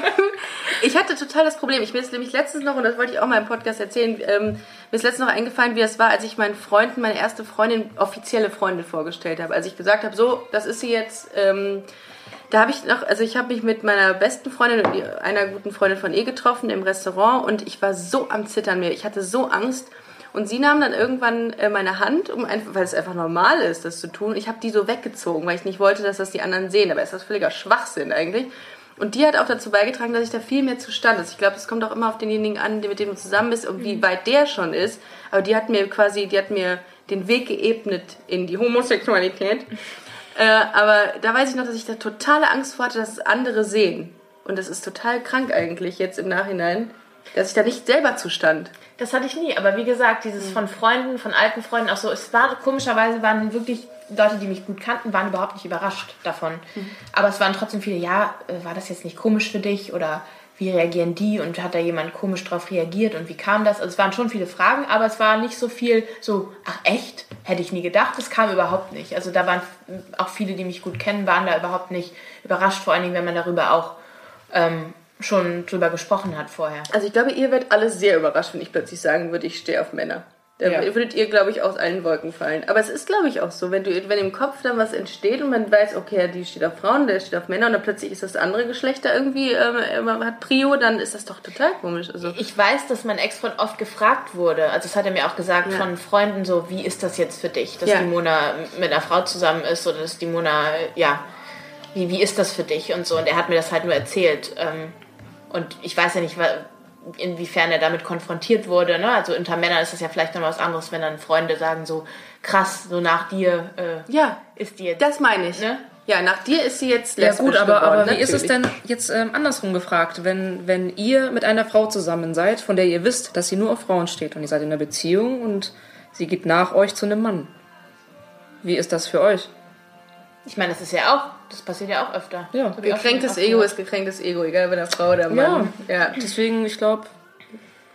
Ich hatte total das Problem. Ich mir ist nämlich letztens noch, und das wollte ich auch mal im Podcast erzählen, ähm, mir ist letztens noch eingefallen, wie das war, als ich meinen Freunden, meine erste Freundin, offizielle Freundin vorgestellt habe. Als ich gesagt habe, so, das ist sie jetzt. Ähm, da habe ich noch, also ich habe mich mit meiner besten Freundin und einer guten Freundin von ihr getroffen im Restaurant und ich war so am Zittern mir. Ich hatte so Angst. Und sie nahm dann irgendwann äh, meine Hand, um einfach, weil es einfach normal ist, das zu tun. Ich habe die so weggezogen, weil ich nicht wollte, dass das die anderen sehen. Aber ist das völliger Schwachsinn eigentlich. Und die hat auch dazu beigetragen, dass ich da viel mehr zustand ist. Ich glaube, es kommt auch immer auf denjenigen an, mit dem du zusammen bist und wie weit der schon ist. Aber die hat mir quasi, die hat mir den Weg geebnet in die Homosexualität. [laughs] Äh, aber da weiß ich noch, dass ich da totale Angst vor hatte, dass es andere sehen. Und das ist total krank eigentlich jetzt im Nachhinein, dass ich da nicht selber zustand. Das hatte ich nie, aber wie gesagt, dieses Mhm. von Freunden, von alten Freunden auch so, es war komischerweise waren wirklich Leute, die mich gut kannten, waren überhaupt nicht überrascht davon. Mhm. Aber es waren trotzdem viele, ja, äh, war das jetzt nicht komisch für dich oder wie reagieren die und hat da jemand komisch drauf reagiert und wie kam das? Also es waren schon viele Fragen, aber es war nicht so viel so, ach echt? Hätte ich nie gedacht, das kam überhaupt nicht. Also da waren auch viele, die mich gut kennen, waren da überhaupt nicht überrascht, vor allen Dingen, wenn man darüber auch ähm, schon drüber gesprochen hat vorher. Also ich glaube, ihr werdet alle sehr überrascht, wenn ich plötzlich sagen würde, ich stehe auf Männer. Da Ja. würdet ihr, glaube ich, aus allen Wolken fallen. Aber es ist, glaube ich, auch so, wenn, du, wenn im Kopf dann was entsteht und man weiß, okay, die steht auf Frauen, der steht auf Männer und dann plötzlich ist das andere Geschlecht da irgendwie, ähm, hat Prio, dann ist das doch total komisch. Also, Ich weiß, dass mein Ex-Freund oft gefragt wurde, also das hat er mir auch gesagt Ja. von Freunden so, wie ist das jetzt für dich, dass Ja. die Mona mit einer Frau zusammen ist oder dass die Mona, ja, wie, wie ist das für dich und so. Und er hat mir das halt nur erzählt. Ähm, und ich weiß ja nicht, wa- inwiefern er damit konfrontiert wurde. Ne? Also unter Männern ist das ja vielleicht noch was anderes, wenn dann Freunde sagen so, krass, so nach dir äh, ja, ist die jetzt... das meine ich. Ne? Ja, nach dir ist sie jetzt Ja lesbisch gut, aber, geworden, aber wie ist es natürlich. denn jetzt ähm, andersrum gefragt, wenn, wenn ihr mit einer Frau zusammen seid, von der ihr wisst, dass sie nur auf Frauen steht und ihr seid in einer Beziehung und sie geht nach euch zu einem Mann? Wie ist das für euch? Ich meine, das ist ja auch, das passiert ja auch öfter. Ja. Gekränktes Ego ist gekränktes Ego, egal bei der Frau oder Mann. Ja. Deswegen, ich glaube,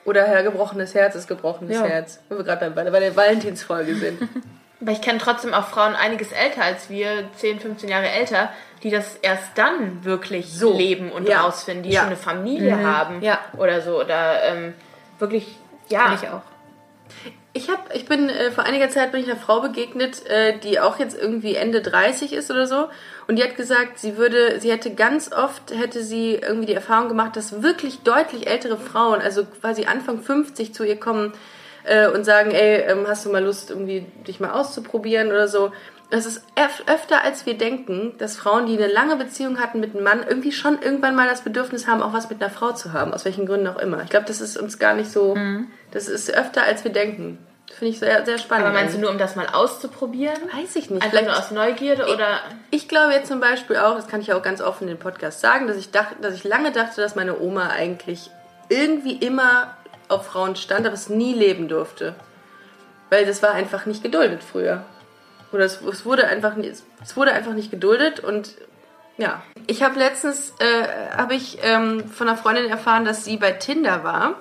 Oder Herr gebrochenes Herz ist gebrochenes Ja. Herz. Wo wir gerade bei, bei der Valentinsfolge sind. [laughs] Aber ich kenne trotzdem auch Frauen einiges älter als wir, 10, 15 Jahre älter, die das erst dann wirklich So. leben und Ja. rausfinden, die Ja. schon eine Familie haben Ja. oder so. Oder ähm, wirklich, ja. Ich auch. Ich hab, ich bin äh, vor einiger Zeit bin ich einer Frau begegnet, äh, die auch jetzt irgendwie Ende 30 ist oder so. Und die hat gesagt, sie würde, sie hätte ganz oft hätte sie irgendwie die Erfahrung gemacht, dass wirklich deutlich ältere Frauen, also quasi Anfang 50 zu ihr kommen äh, und sagen, ey, ähm, hast du mal Lust, irgendwie dich mal auszuprobieren oder so. Das ist öf öfter als wir denken, dass Frauen, die eine lange Beziehung hatten mit einem Mann, irgendwie schon irgendwann mal das Bedürfnis haben, auch was mit einer Frau zu haben, aus welchen Gründen auch immer. Ich glaube, das ist uns gar nicht so, das ist öfter als wir denken. Finde ich sehr, sehr spannend. Aber meinst du nur, um das mal auszuprobieren? Weiß ich nicht. Einfach Vielleicht nur aus Neugierde oder. ich glaube jetzt zum Beispiel auch, das kann ich ja auch ganz offen in den Podcast sagen, dass ich dachte, dass ich lange dachte, dass meine Oma eigentlich irgendwie immer auf Frauen stand, aber es nie leben durfte. Weil das war einfach nicht geduldet früher. Oder es, es wurde einfach nicht, es wurde einfach nicht geduldet und ja. Ich habe letztens äh, habe ich ähm, von einer Freundin erfahren, dass sie bei Tinder war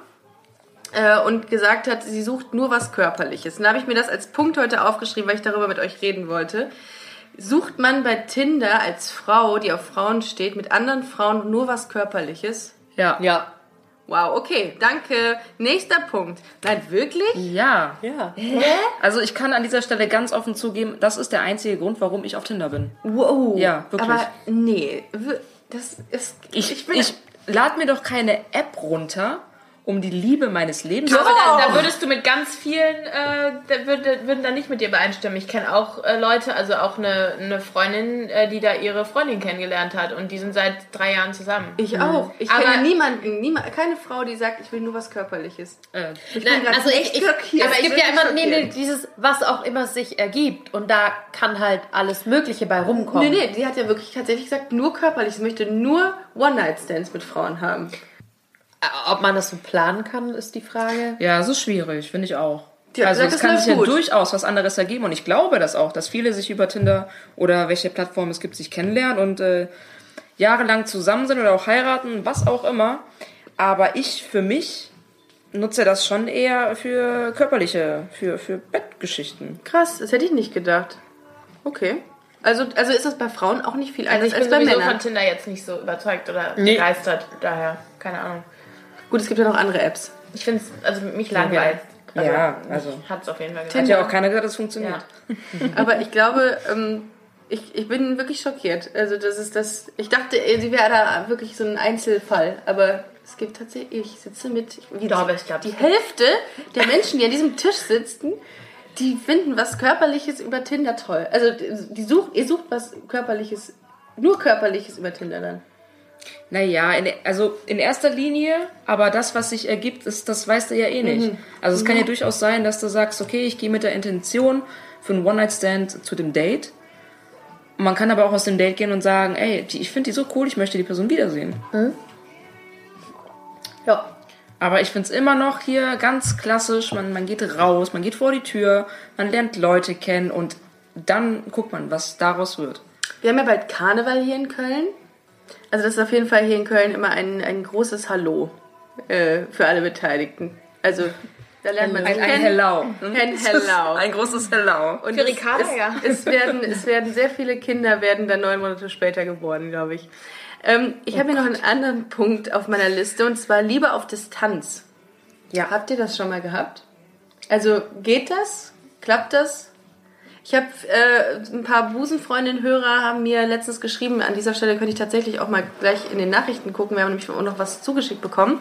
äh, und gesagt hat, sie sucht nur was Körperliches. Und da habe ich mir das als Punkt heute aufgeschrieben, weil ich darüber mit euch reden wollte. Sucht man bei Tinder als Frau, die auf Frauen steht, mit anderen Frauen nur was Körperliches? ja. Ja. Wow, okay, danke. Nächster Punkt. Nein, wirklich? Ja. Ja. Also ich kann an dieser Stelle ganz offen zugeben, das ist der einzige Grund, warum ich auf Tinder bin. Wow. Ja, wirklich. Aber nee, das ist. Ich, bin- ich lade mir doch keine App runter, um die Liebe meines Lebens. Aber da, da würdest du mit ganz vielen, äh, da würde, würden da nicht mit dir übereinstimmen. Ich kenne auch äh, Leute, also auch eine, eine Freundin, äh, die da ihre Freundin kennengelernt hat und die sind seit drei Jahren zusammen. Ich auch. Ich Aber- kenne niemanden, niemand, keine Frau, die sagt, ich will nur was Körperliches. Äh, Ich Nein, grad also ich, echt ich, schockiert. aber es Ich gibt bin ja immer nee, nee, dieses, was auch immer sich ergibt. Und da kann halt alles Mögliche bei rumkommen. Nee, nee, die hat ja wirklich tatsächlich gesagt, nur körperlich. Sie möchte nur One-Night-Stands mit Frauen haben. Äh, Ob man das so planen kann, ist die Frage. Ja, es ist schwierig, finde ich auch. Ja, also es kann sich ja gut. durchaus was anderes ergeben und ich glaube das auch, dass viele sich über Tinder oder welche Plattform es gibt, sich kennenlernen und äh, jahrelang zusammen sind oder auch heiraten, was auch immer. Aber ich für mich nutze das schon eher für körperliche, für, für Bettgeschichten. Krass, das hätte ich nicht gedacht. Okay. Also, also ist das bei Frauen auch nicht viel Also anders ich bin als bei sowieso Männern. von Tinder jetzt nicht so überzeugt oder Nee. begeistert. Daher, keine Ahnung. Gut, es gibt ja noch andere Apps. Ich finde es, also mich langweilt. Ja, also. Hat es auf jeden Fall Hat gemacht. ja auch keiner gesagt, dass es funktioniert. Ja. Aber ich glaube, ähm, ich, ich bin wirklich schockiert. Also das ist das. Ich dachte, äh, sie wäre da wirklich so ein Einzelfall, aber es gibt tatsächlich. Ich sitze mit. Ich, wie glaube, ich glaube, die Hälfte der Menschen, die an diesem Tisch sitzen, die finden was Körperliches über Tinder toll. Also die sucht, ihr sucht was Körperliches, nur Körperliches über Tinder dann. Naja, in, also in erster Linie, aber das, was sich ergibt, ist, das weißt du ja eh nicht. Also es kann ja durchaus sein, dass du sagst, okay, ich gehe mit der Intention für einen One-Night-Stand zu dem Date. Man kann aber auch aus dem Date gehen und sagen, ey, die, ich finde die so cool, ich möchte die Person wiedersehen. Ja. Aber ich finde es immer noch hier ganz klassisch, man, man geht raus, man geht vor die Tür, man lernt Leute kennen und dann guckt man, was daraus wird. Wir haben ja bald Karneval hier in Köln. Also das ist auf jeden Fall hier in Köln immer ein, ein großes Hallo äh, für alle Beteiligten. Also da lernt man sich Ein, ein kennen. Hello. Ein Hello. [laughs] Ein großes Hello. Und Für es, Ricarda, es, ja. Es werden, es werden sehr viele Kinder werden dann neun Monate später geboren, glaube ich. Ähm, ich habe hier noch einen anderen Punkt auf meiner Liste und zwar Liebe auf Distanz. Ja, habt ihr das schon mal gehabt? Also geht das? Klappt das? Ich habe äh, ein paar Busenfreundinnen-Hörer haben mir letztens geschrieben, an dieser Stelle könnte ich tatsächlich auch mal gleich in den Nachrichten gucken, wir haben nämlich auch noch was zugeschickt bekommen,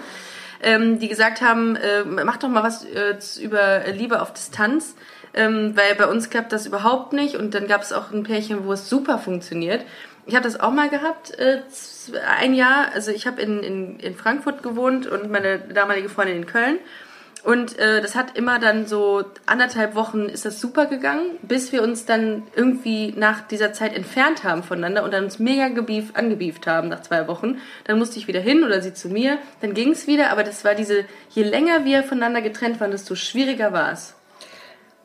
ähm, die gesagt haben, äh, mach doch mal was äh, über Liebe auf Distanz, ähm, weil bei uns klappt das überhaupt nicht und dann gab es auch ein Pärchen, wo es super funktioniert. Ich habe das auch mal gehabt, äh, ein Jahr, also ich habe in, in, in Frankfurt gewohnt und meine damalige Freundin in Köln. Und äh, das hat immer dann so anderthalb Wochen ist das super gegangen, bis wir uns dann irgendwie nach dieser Zeit entfernt haben voneinander und dann uns mega gebief, angebieft haben nach zwei Wochen. Dann musste ich wieder hin oder sie zu mir. Dann ging es wieder, aber das war diese, je länger wir voneinander getrennt waren, desto schwieriger war es.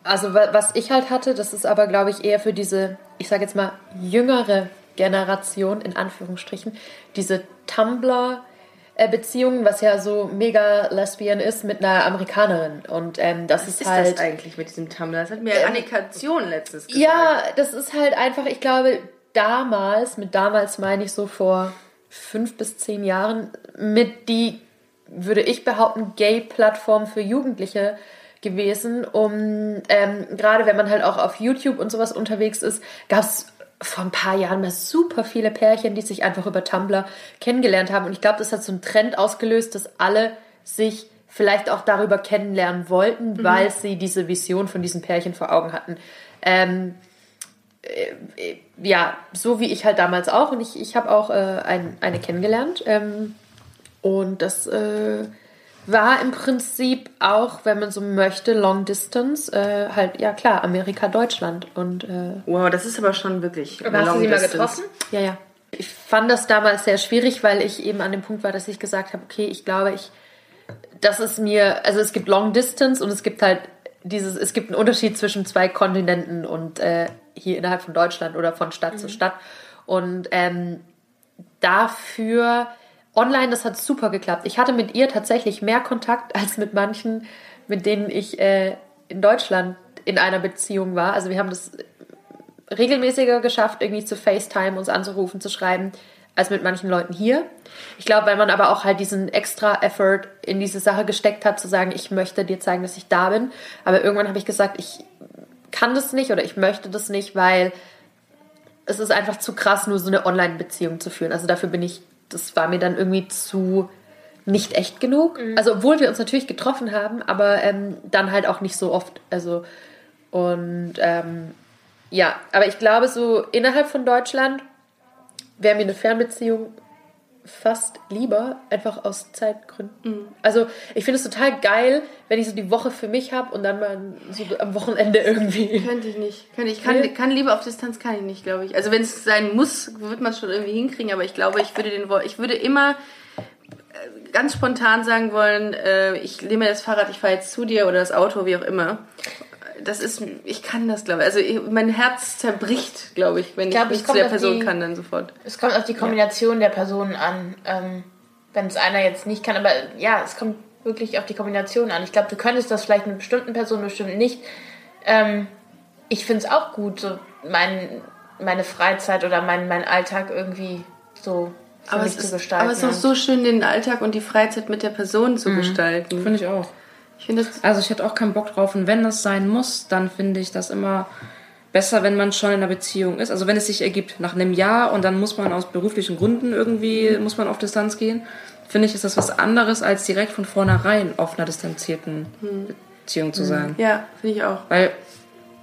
Also wa- was ich halt hatte, das ist aber, glaube ich, eher für diese, ich sage jetzt mal, jüngere Generation, in Anführungsstrichen, diese Tumblr-Beziehungen, was ja so mega lesbian ist mit einer Amerikanerin. Und ähm, das Was ist, ist halt... das eigentlich mit diesem Tumblr? Das hat mir Annika Zion letztens gesagt. Ja, das ist halt einfach, ich glaube, damals, mit damals meine ich so vor fünf bis zehn Jahren, mit die, würde ich behaupten, Gay-Plattform für Jugendliche gewesen, um, ähm, gerade wenn man halt auch auf YouTube und sowas unterwegs ist, gab es vor ein paar Jahren mal super viele Pärchen, die sich einfach über Tumblr kennengelernt haben. Und ich glaube, das hat so einen Trend ausgelöst, dass alle sich vielleicht auch darüber kennenlernen wollten, weil sie diese Vision von diesen Pärchen vor Augen hatten. Ähm, äh, ja, so wie ich halt damals auch. Und ich, ich habe auch äh, ein, eine kennengelernt. Ähm, und das äh, war im Prinzip auch, wenn man so möchte, Long Distance. Äh, halt, ja klar, Amerika, Deutschland. Und äh, Wow, das ist aber schon wirklich. Aber hast du sie mal getroffen? ja, ja. Ich fand das damals sehr schwierig, weil ich eben an dem Punkt war, dass ich gesagt habe, okay, ich glaube, ich, das ist mir, also es gibt Long Distance und es gibt halt dieses, es gibt einen Unterschied zwischen zwei Kontinenten und äh, hier innerhalb von Deutschland oder von Stadt zu Stadt. Und ähm, dafür online, das hat super geklappt. Ich hatte mit ihr tatsächlich mehr Kontakt [laughs] als mit manchen, mit denen ich äh, in Deutschland in einer Beziehung war. Also wir haben das regelmäßiger geschafft, irgendwie zu FaceTime, uns anzurufen, zu schreiben, als mit manchen Leuten hier. Ich glaube, weil man aber auch halt diesen extra Effort in diese Sache gesteckt hat, zu sagen, ich möchte dir zeigen, dass ich da bin. Aber irgendwann habe ich gesagt, ich kann das nicht oder ich möchte das nicht, weil es ist einfach zu krass, nur so eine Online-Beziehung zu führen. Also dafür bin ich, das war mir dann irgendwie zu nicht echt genug. Also obwohl wir uns natürlich getroffen haben, aber ähm, dann halt auch nicht so oft. Also und ähm, ja, aber ich glaube so innerhalb von Deutschland wäre mir eine Fernbeziehung fast lieber, einfach aus Zeitgründen. Also ich finde es total geil, wenn ich so die Woche für mich habe und dann mal so am Wochenende [laughs] irgendwie. Könnte ich nicht. Könnte ich. Kann, Nee. kann Liebe auf Distanz kann ich nicht, glaube ich. Also wenn es sein muss, wird man es schon irgendwie hinkriegen, aber ich glaube, ich würde den ich würde immer äh, ganz spontan sagen wollen, äh, ich nehme das Fahrrad, ich fahre jetzt zu dir oder das Auto, wie auch immer. Das ist, ich kann das, glaube ich. Also ich, mein Herz zerbricht, glaube ich, wenn ich, glaub, nicht es zu der auf Person die- kann, dann sofort. Es kommt auf die Kombination der Personen an. Ähm, wenn es einer jetzt nicht kann, aber ja, es kommt wirklich auf die Kombination an. Ich glaube, du könntest das vielleicht mit bestimmten Personen bestimmt nicht. Ähm, ich finde es auch gut, so mein, meine Freizeit oder mein, mein Alltag irgendwie so für Aber mich es, zu ist, gestalten. aber es ist auch so schön, den Alltag und die Freizeit mit der Person zu gestalten. Finde ich auch. Ich finde Also ich hätte auch keinen Bock drauf. Und wenn das sein muss, dann finde ich das immer besser, wenn man schon in einer Beziehung ist. Also wenn es sich ergibt nach einem Jahr und dann muss man aus beruflichen Gründen irgendwie, muss man auf Distanz gehen, finde ich, ist das was anderes, als direkt von vornherein auf einer distanzierten Beziehung zu sein. Ja, finde ich auch. Weil,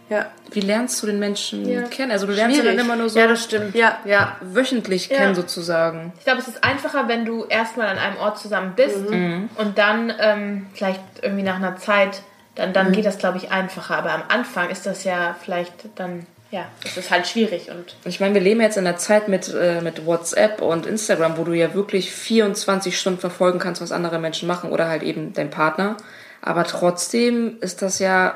Ja. wie lernst du den Menschen Ja. kennen? Also du lernst ihn Schwierig. dann immer nur so Ja, das stimmt. Ja. ja, wöchentlich kennen sozusagen. Ich glaube, es ist einfacher, wenn du erstmal an einem Ort zusammen bist Mhm. und dann ähm, vielleicht irgendwie nach einer Zeit, dann, Mhm. dann geht das, glaube ich, einfacher. Aber am Anfang ist das ja vielleicht dann, ja, es ist halt schwierig und Ich meine, wir leben jetzt in einer Zeit mit, äh, mit WhatsApp und Instagram, wo du ja wirklich 24 Stunden verfolgen kannst, was andere Menschen machen oder halt eben dein Partner. Aber trotzdem ist das ja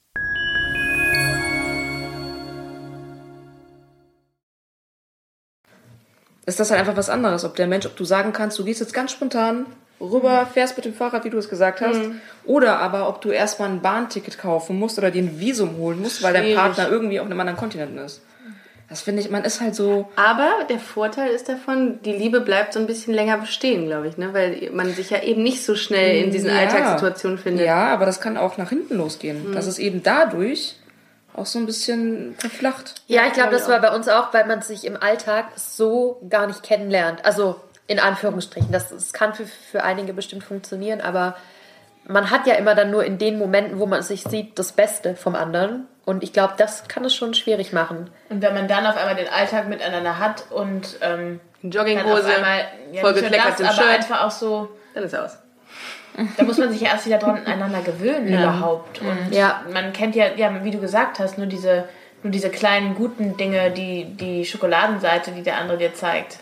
Ist das halt einfach was anderes. Ob der Mensch, ob du sagen kannst, du gehst jetzt ganz spontan rüber, fährst mit dem Fahrrad, wie du es gesagt hast, oder aber ob du erstmal ein Bahnticket kaufen musst oder dir ein Visum holen musst, weil dein. Partner irgendwie auf einem anderen Kontinent ist. Das finde ich, man ist halt so, Aber der Vorteil ist davon, die Liebe bleibt so ein bisschen länger bestehen, glaube ich, ne? weil man sich ja eben nicht so schnell in diesen Ja. Alltagssituationen findet. Ja, aber das kann auch nach hinten losgehen. Das ist eben dadurch auch so ein bisschen verflacht. Ja, ich glaube, das war bei uns auch, weil man sich im Alltag so gar nicht kennenlernt. Also in Anführungsstrichen. Das, das kann für, für einige bestimmt funktionieren, aber man hat ja immer dann nur in den Momenten, wo man sich sieht, das Beste vom anderen. Und ich glaube, das kann es schon schwierig machen. Und wenn man dann auf einmal den Alltag miteinander hat und ähm, Jogginghose, einmal ja, voll das, aber Shirt, einfach auch so, dann ist aus. Da muss man sich ja erst wieder dran aneinander gewöhnen überhaupt. Und Ja. man kennt ja, ja, wie du gesagt hast, nur diese, nur diese kleinen guten Dinge, die, die Schokoladenseite, die der andere dir zeigt.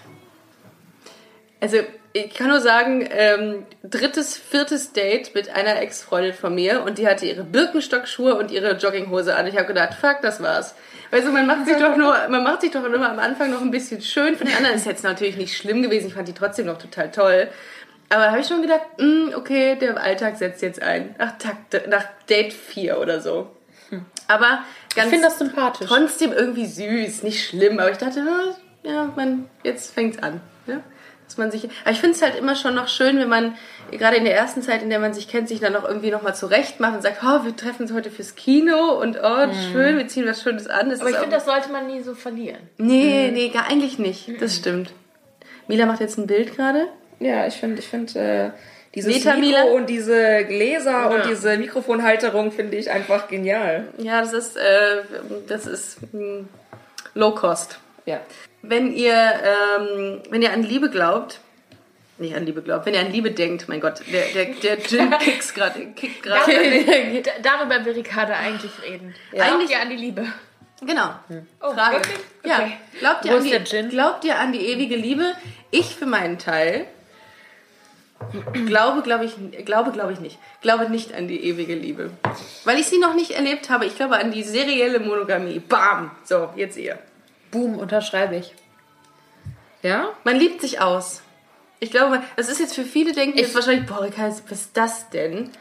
Also ich kann nur sagen, ähm, drittes, viertes Date mit einer Ex-Freundin von mir und die hatte ihre Birkenstockschuhe und ihre Jogginghose an. Ich habe gedacht, fuck, das war's. Also man macht sich doch nur, man macht sich doch immer am Anfang noch ein bisschen schön. Für den anderen ist jetzt natürlich nicht schlimm gewesen. Ich fand die trotzdem noch total toll. Aber da habe ich schon gedacht, mh, okay, der Alltag setzt jetzt ein. Nach, Takt, nach Date 4 oder so. Aber ganz Ich finde das sympathisch. trotzdem irgendwie süß, nicht schlimm. Aber ich dachte, ah, ja, man, jetzt fängt's an. Ja? Dass man sich, aber ich finde es halt immer schon noch schön, wenn man gerade in der ersten Zeit, in der man sich kennt, sich dann noch irgendwie noch mal zurecht macht und sagt, oh, wir treffen uns heute fürs Kino und oh, schön, wir ziehen was Schönes an. Das Mhm. Aber ich finde, das sollte man nie so verlieren. Nee, nee, gar eigentlich nicht. Das stimmt. Mila macht jetzt ein Bild gerade. Ja, ich finde, ich finde äh, dieses Meta Mikro und diese Gläser und diese Mikrofonhalterung finde ich einfach genial. Ja, das ist, äh, das ist hm, Low Cost. Ja. Wenn ihr, ähm, wenn ihr an Liebe glaubt, nicht an Liebe glaubt, wenn ihr an Liebe denkt, mein Gott, der, der, der Gin [laughs] kickt gerade, kickt gerade. Da- Darüber will Ricarda eigentlich reden. Ja. Eigentlich- Eigentlich an die Liebe. Genau. Oh, Frage. wirklich? Ja. Okay. Glaubt ihr, Wo an ist die, der Gin? glaubt ihr an die ewige Liebe? Ich für meinen Teil glaube, glaube ich, glaube, glaube ich nicht. Glaube nicht an die ewige Liebe. Weil ich sie noch nicht erlebt habe. Ich glaube an die serielle Monogamie. Bam! So, jetzt ihr. Boom, unterschreibe ich. Ja? Man liebt sich aus. Ich glaube, das ist jetzt für viele denken jetzt wahrscheinlich, boah, was ist das denn?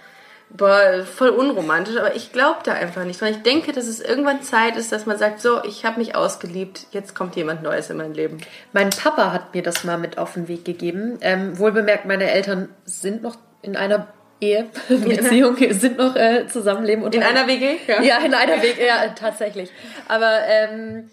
Boah, voll unromantisch, aber ich glaube da einfach nicht. Weil ich denke, dass es irgendwann Zeit ist, dass man sagt, so, ich habe mich ausgeliebt, jetzt kommt jemand Neues in mein Leben. Mein Papa hat mir das mal mit auf den Weg gegeben. Ähm, wohlbemerkt, meine Eltern sind noch in einer Ehe, [laughs] [laughs] Beziehung, sind noch äh, zusammenleben. In einer WG? Ja, in einer WG, ja, tatsächlich. Aber ähm,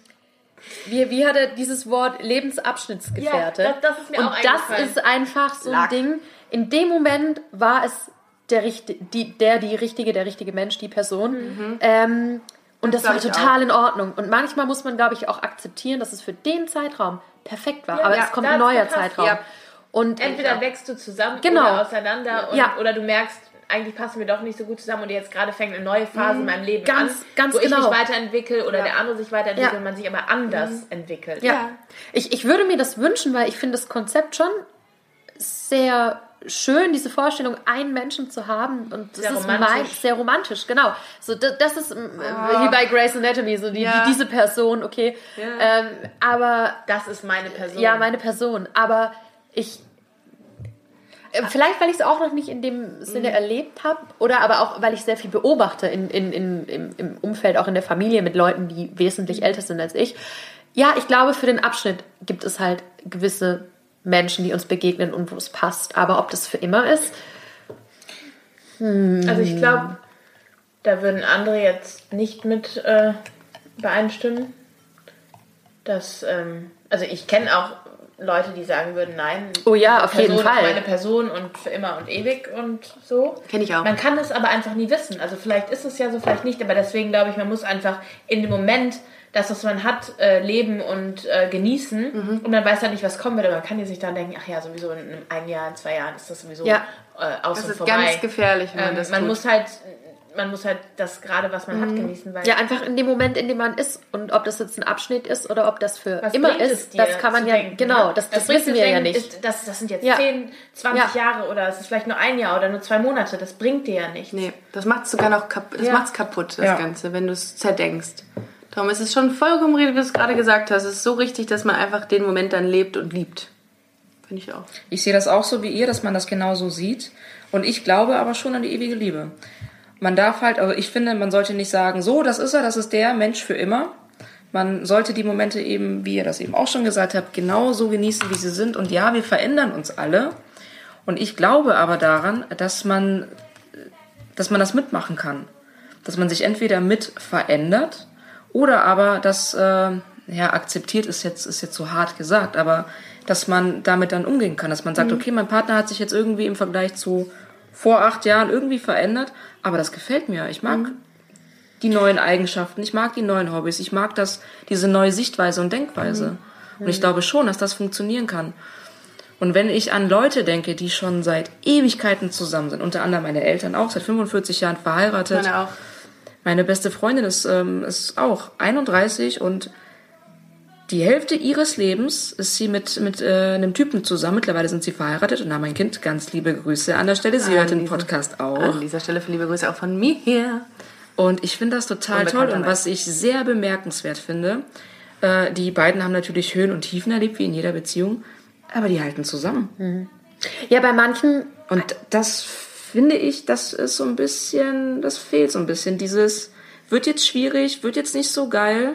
wie, wie hat er dieses Wort Lebensabschnittsgefährte? Ja, das- das ist mir Und auch das ist einfach so Lack. ein Ding. In dem Moment war es der, die, der, die richtige, der richtige Mensch, die Person. Ähm, und das, Das war ich total in Ordnung. Und manchmal muss man, glaube ich, auch akzeptieren, dass es für den Zeitraum perfekt war. Ja, Aber ja, es kommt ein neuer Zeitraum. ja. Und Entweder wächst du zusammen Genau. oder auseinander und, Ja. oder du merkst, eigentlich passen wir doch nicht so gut zusammen und jetzt gerade fängt eine neue Phase in meinem Leben Mhm. Ganz- an, ganz wo ich genau. mich weiterentwickle oder der andere sich weiterentwickelt und man sich aber anders entwickelt. Ja. Ich, ich würde mir das wünschen, weil ich finde das Konzept schon sehr schön, diese Vorstellung, einen Menschen zu haben. Und das Sehr ist romantisch. mein, sehr romantisch, genau. So, das, das ist ähm, wie bei Grey's Anatomy, so die, Ja. die, diese Person, okay. Ähm, aber Das ist meine Person. ja, meine Person. Aber ich. äh, Vielleicht, weil ich es auch noch nicht in dem Sinne erlebt habe oder aber auch, weil ich sehr viel beobachte in, in, in, im, im Umfeld, auch in der Familie mit Leuten, die wesentlich älter sind als ich. Ja, ich glaube, für den Abschnitt gibt es halt gewisse Menschen, die uns begegnen und wo es passt. Aber ob das für immer ist, Also ich glaube, da würden andere jetzt nicht mit äh, übereinstimmen. Dass, ähm, also ich kenne auch Leute, die sagen würden, nein, Oh ja, auf jeden Person Fall. ist meine Person und für immer und ewig und so. Kenn ich auch. Man kann es aber einfach nie wissen. Also vielleicht ist es ja so, vielleicht nicht, aber deswegen glaube ich, man muss einfach in dem Moment das, was man hat, äh, leben und äh, genießen. Mhm. Und man weiß halt nicht, was kommen wird, aber man kann ja sich dann denken, ach ja, sowieso in einem ein Jahr, in zwei Jahren ist das sowieso Ja. äh, aus Das und ist vorbei. ganz gefährlich, wenn man Ähm, das man tut. muss halt, man muss halt das gerade, was man hat, genießen, weil ja, einfach in dem Moment, in dem man ist. Und ob das jetzt ein Abschnitt ist oder ob das für was immer ist, das kann man ja, denken, genau, ne? das, das bringt wissen wir ja nicht. Ist, das, das sind jetzt Ja. 10, 20 Ja. Jahre oder es ist vielleicht nur ein Jahr oder nur zwei Monate. Das bringt dir ja nichts. Nee, das macht sogar noch kaputt, das Ja. macht's kaputt, das. Ganze, wenn du es zerdenkst. Darum ist es schon vollkommen richtig, wie du es gerade gesagt hast. Es ist so richtig, dass man einfach den Moment dann lebt und liebt. Finde ich auch. Ich sehe das auch so wie ihr, dass man das genauso sieht. Und ich glaube aber schon an die ewige Liebe. Man darf halt, also ich finde, man sollte nicht sagen, so, das ist er, das ist der Mensch für immer. Man sollte die Momente eben, wie ihr das eben auch schon gesagt habt, genauso genießen, wie sie sind. Und ja, wir verändern uns alle. Und ich glaube aber daran, dass man, dass man das mitmachen kann. Dass man sich entweder mit verändert oder aber das, äh, ja, akzeptiert ist jetzt, ist jetzt so hart gesagt, aber dass man damit dann umgehen kann. Dass man sagt, okay, mein Partner hat sich jetzt irgendwie im Vergleich zu vor acht Jahren irgendwie verändert, aber das gefällt mir. Ich mag die neuen Eigenschaften, ich mag die neuen Hobbys, ich mag das, diese neue Sichtweise und Denkweise. Und ich glaube schon, dass das funktionieren kann. Und wenn ich an Leute denke, die schon seit Ewigkeiten zusammen sind, unter anderem meine Eltern auch, seit 45 Jahren verheiratet. Meine auch. Meine beste Freundin ist, ähm, ist auch 31 und die Hälfte ihres Lebens ist sie mit, mit äh, einem Typen zusammen. Mittlerweile sind sie verheiratet und haben ein Kind. Ganz liebe Grüße an der Stelle. Sie hört den diesem- Podcast auch. An dieser Stelle für liebe Grüße auch von mir hier. Und ich finde das total toll. Und was ich sehr bemerkenswert finde, äh, die beiden haben natürlich Höhen und Tiefen erlebt, wie in jeder Beziehung, aber die halten zusammen. Ja, bei manchen Und das finde ich, das ist so ein bisschen, das fehlt so ein bisschen. Dieses wird jetzt schwierig, wird jetzt nicht so geil.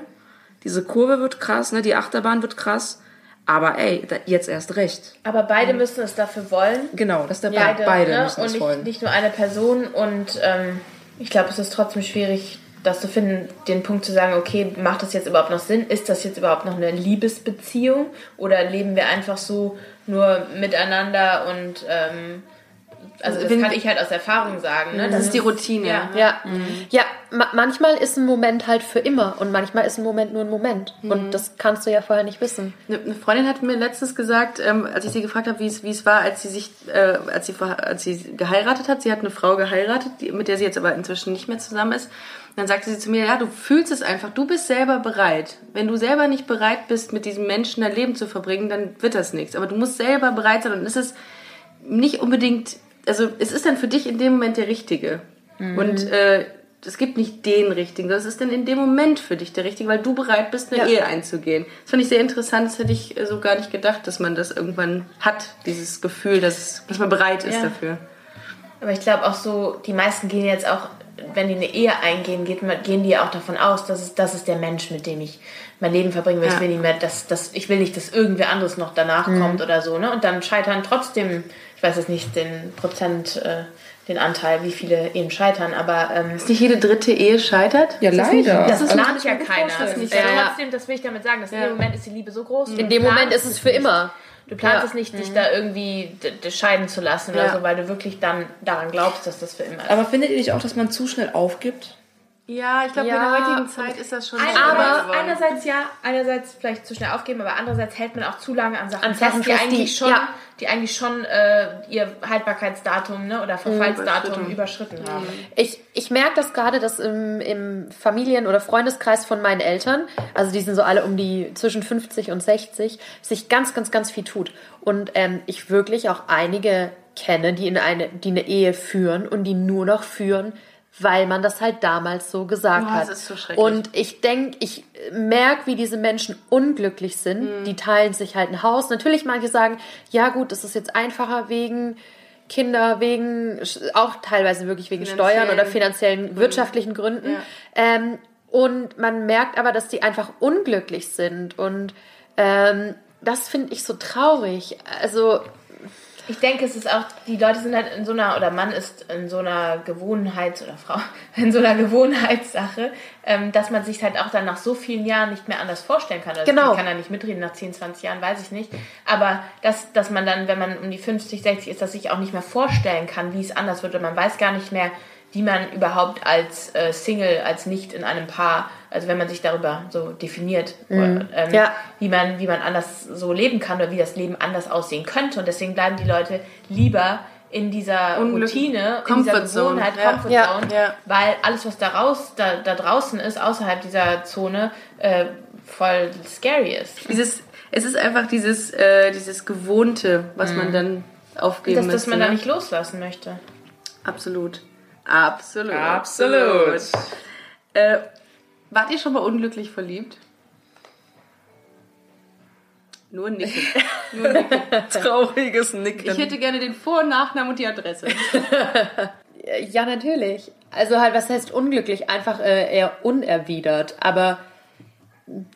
Diese Kurve wird krass, ne? die Achterbahn wird krass. Aber ey, da, jetzt erst recht. Aber beide müssen es dafür wollen. Genau, das ist der Beide, beide ne? müssen und es nicht, wollen. nicht nur eine Person. Und ähm, ich glaube, es ist trotzdem schwierig, das zu finden, den Punkt zu sagen, okay, macht das jetzt überhaupt noch Sinn? Ist das jetzt überhaupt noch eine Liebesbeziehung? Oder leben wir einfach so nur miteinander und ähm, also das kann ich halt aus Erfahrung sagen. Ne? Das ist die Routine. Ja. Ja, ja ma manchmal ist ein Moment halt für immer und manchmal ist ein Moment nur ein Moment. Und das kannst du ja vorher nicht wissen. Eine Freundin hat mir letztens gesagt, ähm, als ich sie gefragt habe, wie es war, als sie sich, äh, als sie als sie geheiratet hat. Sie hat eine Frau geheiratet, die, mit der sie jetzt aber inzwischen nicht mehr zusammen ist. Dann sagte sie zu mir, ja, du fühlst es einfach. Du bist selber bereit. Wenn du selber nicht bereit bist, mit diesem Menschen dein Leben zu verbringen, dann wird das nichts. Aber du musst selber bereit sein. Und es ist nicht unbedingt, also es ist dann für dich in dem Moment der Richtige. Und äh, es gibt nicht den Richtigen, das ist dann in dem Moment für dich der Richtige, weil du bereit bist, eine Ja. Ehe einzugehen. Das fand ich sehr interessant, das hätte ich äh, so gar nicht gedacht, dass man das irgendwann hat, dieses Gefühl, dass, dass man bereit ist Ja. dafür. Aber ich glaube auch so, die meisten gehen jetzt auch, wenn die eine Ehe eingehen, gehen die auch davon aus, dass es, das ist der Mensch, mit dem ich mein Leben verbringen will. Ich Ja. will nicht mehr, dass, dass, ich will nicht, dass irgendwer anderes noch danach kommt oder so. Ne? Und dann scheitern trotzdem, ich weiß jetzt nicht den Prozent, äh, den Anteil, wie viele Ehen scheitern, aber ähm, Ist nicht jede dritte Ehe scheitert? Ja, leider. das Also, plant ja keiner. Das nicht, Ja, ja. Trotzdem, das will ich damit sagen, dass in dem Moment ist die Liebe so groß. In dem Moment ist es für immer. Du planst Ja. es nicht, dich da irgendwie scheiden zu lassen oder Ja. so, weil du wirklich dann daran glaubst, dass das für immer ist. Aber findet ihr nicht auch, dass man zu schnell aufgibt? Ja, ich glaube, in Ja, der heutigen Zeit ist das schon aber geworden. einerseits ja, einerseits vielleicht zu schnell aufgeben, aber andererseits hält man auch zu lange an Sachen, An Sachen fest, die eigentlich schon, ja. die eigentlich schon äh, ihr Haltbarkeitsdatum ne, oder Verfallsdatum Überschritten. überschritten haben. Ich, ich merke das gerade, dass im, im Familien- oder Freundeskreis von meinen Eltern, also die sind so alle um die zwischen 50 und 60, sich ganz, ganz, ganz viel tut. Und ähm, ich wirklich auch einige kenne, die in eine, die eine Ehe führen und die nur noch führen, weil man das halt damals so gesagt Oh, hat. das ist so schrecklich. und ich denke, ich merke, wie diese Menschen unglücklich sind. Mhm. Die teilen sich halt ein Haus. Natürlich manche sagen, ja gut, es ist jetzt einfacher wegen Kinder, wegen auch teilweise wirklich wegen Steuern oder finanziellen, wirtschaftlichen Gründen. Ja. Ähm, und man merkt aber, dass die einfach unglücklich sind. Und ähm, das finde ich so traurig. Also Ich denke, es ist auch, die Leute sind halt in so einer, oder Mann ist in so einer Gewohnheits- oder Frau, [laughs] in so einer Gewohnheitssache, ähm, dass man sich halt auch dann nach so vielen Jahren nicht mehr anders vorstellen kann. Also Genau. Ich kann da nicht mitreden, nach 10, 20 Jahren weiß ich nicht. Aber dass, dass man dann, wenn man um die 50, 60 ist, dass sich auch nicht mehr vorstellen kann, wie es anders wird. Und man weiß gar nicht mehr, wie man überhaupt als äh, Single, als nicht in einem Paar, also wenn man sich darüber so definiert, ähm, Ja. wie man, wie man anders so leben kann oder wie das Leben anders aussehen könnte. Und deswegen bleiben die Leute lieber in dieser Unglück- Routine, in Comfort dieser Zone, Gewohnheit, ja. Comfort Ja. Zone, Ja. weil alles, was da, raus, da, da draußen ist, außerhalb dieser Zone, äh, voll scary ist. Dieses, es ist einfach dieses, äh, dieses Gewohnte, was man dann aufgeben Dass, dass man ne? da nicht loslassen möchte. Absolut. Absolut. Absolut. Äh, wart ihr schon mal unglücklich verliebt? Nur nicken. [laughs] Nur nicken. Trauriges Nicken. Ich hätte gerne den Vor- und Nachnamen und die Adresse. [laughs] Ja, natürlich. Also halt, was heißt unglücklich? Einfach äh, eher unerwidert. Aber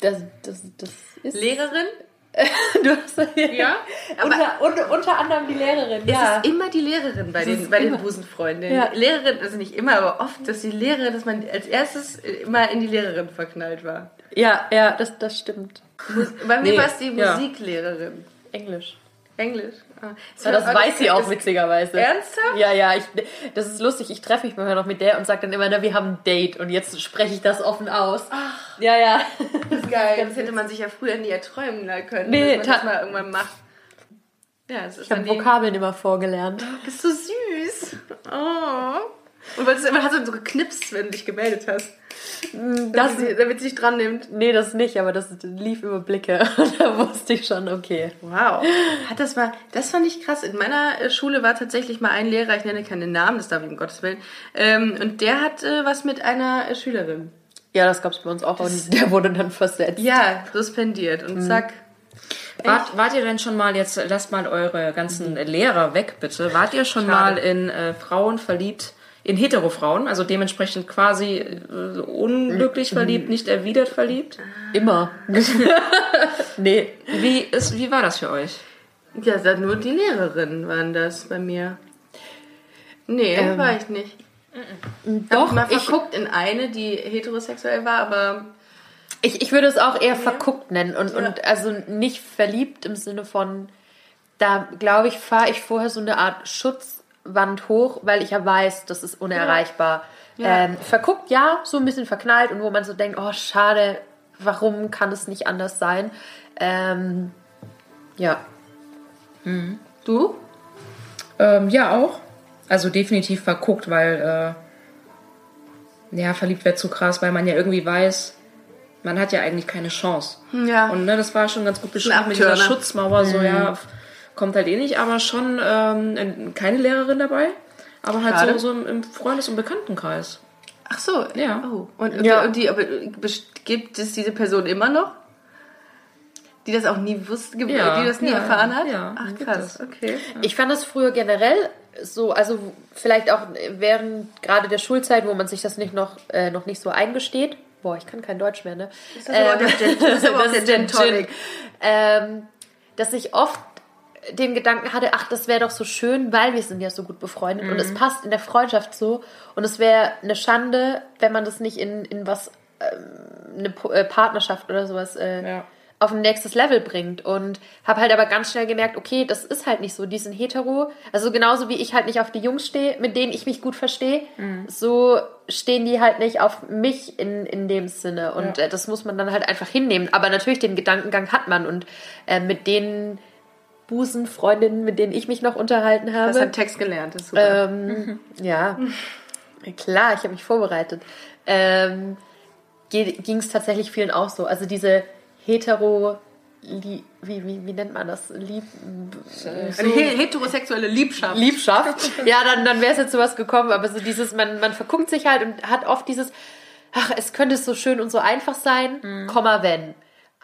das, das, das ist... Lehrerin? [laughs] Du hast, Ja. Unter, unter, unter anderem die Lehrerin, es ja. ist immer die Lehrerin bei den, bei den Busenfreundinnen. Ja. Lehrerin, also nicht immer, aber oft, dass die Lehrerin, dass man als erstes immer in die Lehrerin verknallt war. Ja, ja, das, das stimmt. Bei mir Nee, war es die ja. Musiklerin. Englisch. Englisch. Ah. Ja, das weiß sie auch das- witzigerweise. Ernsthaft? Ja, ja, ich, das ist lustig. Ich treffe mich manchmal noch mit der und sage dann immer, na, wir haben ein Date und jetzt spreche ich das offen aus. Ja, ja. Das ist geil. Das hätte man sich ja früher nie erträumen können, Nee, dass man das mal irgendwann macht. Ja, es ist Ich habe Vokabeln immer vorgelernt. Bist du süß. Oh. Und weil es immer hat so geknipst, wenn du dich gemeldet hast. Das, Damit sie, damit sie dich dran nimmt. nee, das nicht, aber das lief über Blicke. Und [laughs] da wusste ich schon, okay. Wow. Hat das mal, das fand ich krass. In meiner äh, Schule war tatsächlich mal ein Lehrer, ich nenne keinen Namen, das darf ich um Gottes Willen. Ähm, und der hat äh, was mit einer äh, Schülerin. Ja, das gab's bei uns auch und der wurde dann versetzt. Ja, suspendiert. Und zack. Wart, wart ihr denn schon mal, jetzt lasst mal eure ganzen Lehrer weg, bitte. Wart ihr schon mal in äh, Frauen verliebt, in Hetero-Frauen, also dementsprechend quasi äh, unglücklich verliebt, nicht erwidert verliebt. Immer. [laughs] nee. Wie, ist, wie war das für euch? Ja, nur die Lehrerinnen waren das bei mir. Nee, war ich nicht. Doch, Hab mal ich, verguckt in eine, die heterosexuell war, aber ich, ich würde es auch eher verguckt nennen und, und also nicht verliebt im Sinne von, da glaube ich, fahre ich vorher so eine Art Schutzwand hoch, weil ich ja weiß, das ist unerreichbar. Ähm, verguckt, ja, so ein bisschen verknallt und wo man so denkt, oh, schade, warum kann es nicht anders sein? Ähm, ja. du? Ähm, ja, auch. Also definitiv verguckt, weil, äh, ja, verliebt wäre zu krass, weil man ja irgendwie weiß, man hat ja eigentlich keine Chance. Ja. Und ne, das war schon ganz gut beschrieben mit dieser. Schutzmauer, so ja, f- kommt halt eh nicht, aber schon ähm, ein- keine Lehrerin dabei, aber halt Schade. so, so im, Freundes- und Bekanntenkreis. Ach so. Ja. Oh. Und, Ja. und die, aber gibt es diese Person immer noch? Die das auch nie wusste, Ja, die das nie ja, erfahren hat? ja, Ach krass, okay. Ich fand das früher generell so, also vielleicht auch während gerade der Schulzeit, wo man sich das nicht noch, äh, noch nicht so eingesteht. Boah, ich kann kein Deutsch mehr, ne? Das ist aber der Gin- das ist aber [laughs] der Gin Tonic. Ähm, dass ich oft den Gedanken hatte, ach, das wäre doch so schön, weil wir sind ja so gut befreundet und es Mhm. passt in der Freundschaft so. Und es wäre eine Schande, wenn man das nicht in, in was, ähm, eine äh, Partnerschaft oder sowas äh, Ja. auf ein nächstes Level bringt. Und habe halt aber ganz schnell gemerkt, okay, das ist halt nicht so, die sind hetero, also genauso wie ich halt nicht auf die Jungs stehe, mit denen ich mich gut verstehe, so stehen die halt nicht auf mich in, in dem Sinne. Und äh, das muss man dann halt einfach hinnehmen, aber natürlich den Gedankengang hat man. Und äh, mit den Busenfreundinnen, mit denen ich mich noch unterhalten Du hast habe, einen Text gelernt, das ist super. ähm, ja, [laughs] klar, ich habe mich vorbereitet. Ähm, Ging es tatsächlich vielen auch so. Also diese hetero, wie, wie, wie nennt man das? Lieb, Eine he- heterosexuelle Liebschaft. Liebschaft. [laughs] Ja, dann, dann wäre es jetzt sowas gekommen. Aber so dieses, man, man verguckt sich halt und hat oft dieses, ach, es könnte so schön und so einfach sein, Komma, wenn.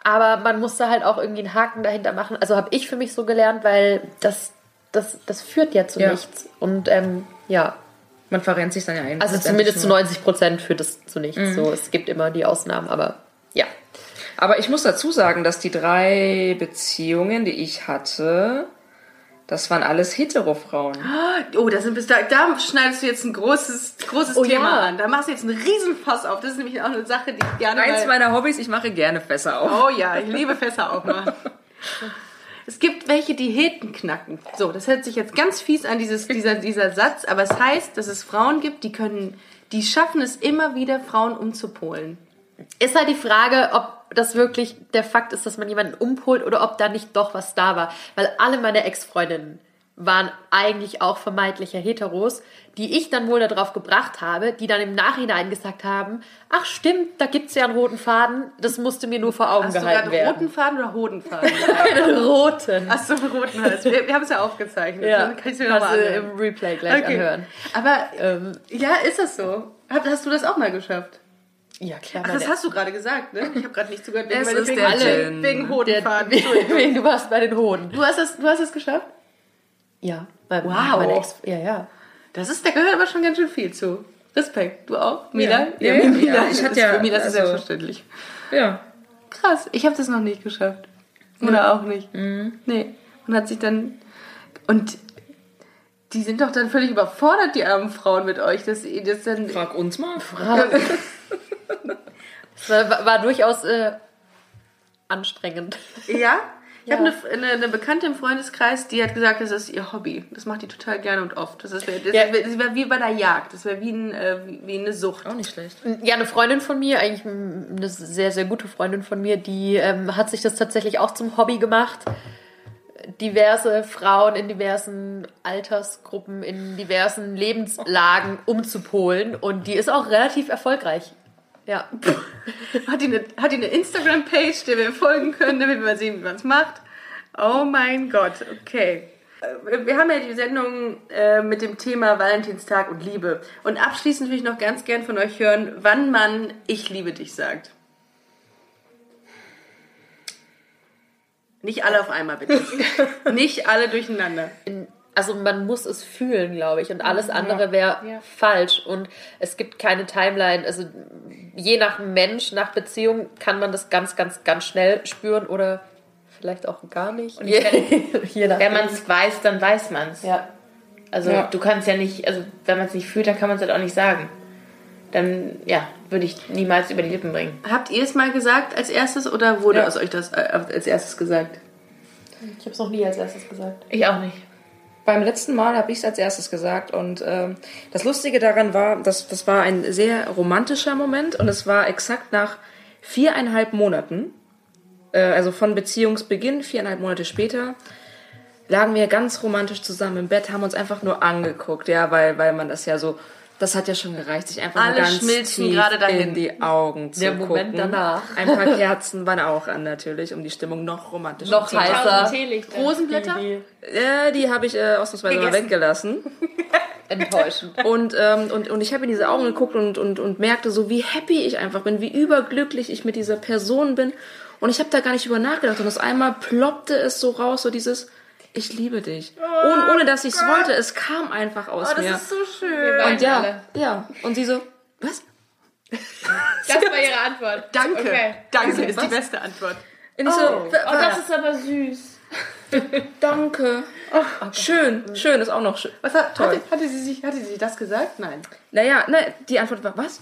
Aber man muss da halt auch irgendwie einen Haken dahinter machen. Also habe ich für mich so gelernt, weil das, das, das führt ja zu Ja. nichts. Und ähm, ja, Man verrennt sich dann ja ein. also zumindest zu 90 Prozent führt es zu nichts. So, es gibt immer die Ausnahmen, aber ja. Aber ich muss dazu sagen, dass die drei Beziehungen, die ich hatte, das waren alles Hetero-Frauen. Oh, da, sind bis da, da schneidest du jetzt ein großes, großes Oh, Thema ja. an. Da machst du jetzt einen Riesenfass auf. Das ist nämlich auch eine Sache, die ich gerne Eins meiner Hobbys, ich mache gerne Fässer auf. Oh ja, ich liebe Fässer aufmachen. [laughs] Es gibt welche, die Heten knacken. So, das hört sich jetzt ganz fies an, dieses, dieser, dieser Satz, aber es heißt, dass es Frauen gibt, die können, die schaffen es immer wieder, Frauen umzupolen. Ist halt die Frage, ob das wirklich der Fakt ist, dass man jemanden umpolt oder ob da nicht doch was da war. Weil alle meine Ex-Freundinnen waren eigentlich auch vermeintliche Heteros, die ich dann wohl darauf gebracht habe, die dann im Nachhinein gesagt haben, ach stimmt, da gibt's ja einen roten Faden, das musste mir nur vor Augen Hast du gehalten gerade werden. roten Faden oder Hodenfaden? [laughs] Einen roten. Achso, roten heißt. Wir, wir haben es ja aufgezeichnet. Ja, Dann kann ich mir kannst nochmal du im Replay gleich Okay. anhören. Aber Ähm, ja, ist das so? Hast, hast du das auch mal geschafft? Ja, klar. Ach, das hast du gerade gesagt, ne? Ich habe gerade nicht zugehört. Wegen, Es ist wegen, der alle, Gin. wegen Hodenfaden. [laughs] Entschuldigung. wegen, du warst bei den Hoden. Du hast es, du hast es geschafft? Ja. Bei, Wow. Meine Ex, ja, ja. Das ist, da gehört aber schon ganz schön viel zu. Respekt. Du auch? Mila? Ja, ja, Mila. ja. Ich hatte ja, Für Mila ist es also- selbstverständlich. Ja. Krass. Ich habe das noch nicht geschafft. Oder auch nicht. Nee. Und hat sich dann... Und die sind doch dann völlig überfordert, die armen Frauen mit euch, dass ihr das dann... Frag uns mal. [laughs] Es war, war durchaus äh, anstrengend. Ja? Ich habe eine, eine, eine Bekannte im Freundeskreis, die hat gesagt, das ist ihr Hobby. Das macht die total gerne und oft. Das, ist, das, Ja. wär- das wäre wie bei der Jagd. Das wäre wie, ein, äh, wie, wie eine Sucht. Auch nicht schlecht. Ja, eine Freundin von mir, eigentlich eine sehr, sehr gute Freundin von mir, die ähm, hat sich das tatsächlich auch zum Hobby gemacht. Diverse Frauen in diversen Altersgruppen, in diversen Lebenslagen umzupolen. Und die ist auch relativ erfolgreich. Ja. [laughs] Hat die eine, hat die eine Instagram-Page, der wir folgen können, damit wir mal sehen, wie man es macht? Oh mein Gott, okay. Äh, Wir haben ja die Sendung äh, mit dem Thema Valentinstag und Liebe. Und abschließend würde ich noch ganz gern von euch hören, wann man Ich liebe dich sagt. Nicht alle auf einmal, bitte. [laughs] Nicht alle durcheinander. Also man muss es fühlen, glaube ich. Und alles Mhm. andere wäre falsch. Und es gibt keine Timeline. Also je nach Mensch, nach Beziehung kann man das ganz, ganz, ganz schnell spüren oder vielleicht auch gar nicht. Und [laughs] je nach Wenn man es weiß, dann weiß man es. ja. Also Ja. du kannst ja nicht, also wenn man es nicht fühlt, dann kann man es halt auch nicht sagen. Dann, ja, würde ich niemals über die Lippen bringen. Habt ihr es mal gesagt als erstes oder wurde Ja. aus euch das äh, als erstes gesagt? Ich habe es noch nie als erstes gesagt. Ich auch nicht. Beim letzten Mal habe ich es als erstes gesagt und ähm, das Lustige daran war, dass das war ein sehr romantischer Moment und es war exakt nach viereinhalb Monaten, äh, also von Beziehungsbeginn, viereinhalb Monate später, lagen wir ganz romantisch zusammen im Bett, haben uns einfach nur angeguckt, ja, weil, weil man das ja so, das hat ja schon gereicht, sich einfach Alle nur ganz schmilzen tief gerade dahin. in die Augen zu Der Moment gucken. danach. Ein paar [laughs] Kerzen waren auch an natürlich, um die Stimmung noch romantischer Noch zu machen. heißer. Rosenblätter? Ja, die habe ich äh, ausnahmsweise mal weggelassen. [laughs] Enttäuschend. Und, ähm, und, und ich habe in diese Augen geguckt und, und, und merkte so, wie happy ich einfach bin, wie überglücklich ich mit dieser Person bin. Und ich habe da gar nicht über nachgedacht. Und auf einmal ploppte es so raus, so dieses, ich liebe dich. ohne, ohne dass ich es wollte. Es kam einfach aus Oh, das mir. ist so schön. und ja, alle. ja. Und sie so, was? Das war ihre Antwort. Danke. Okay. Danke ist die beste Antwort. Und ich so, Oh, das ist aber süß. [laughs] danke. Schön, schön ist auch noch schön. Was hat, hatte, hatte, sie sich, hatte sie das gesagt? Nein. Naja, ne, die Antwort war, was?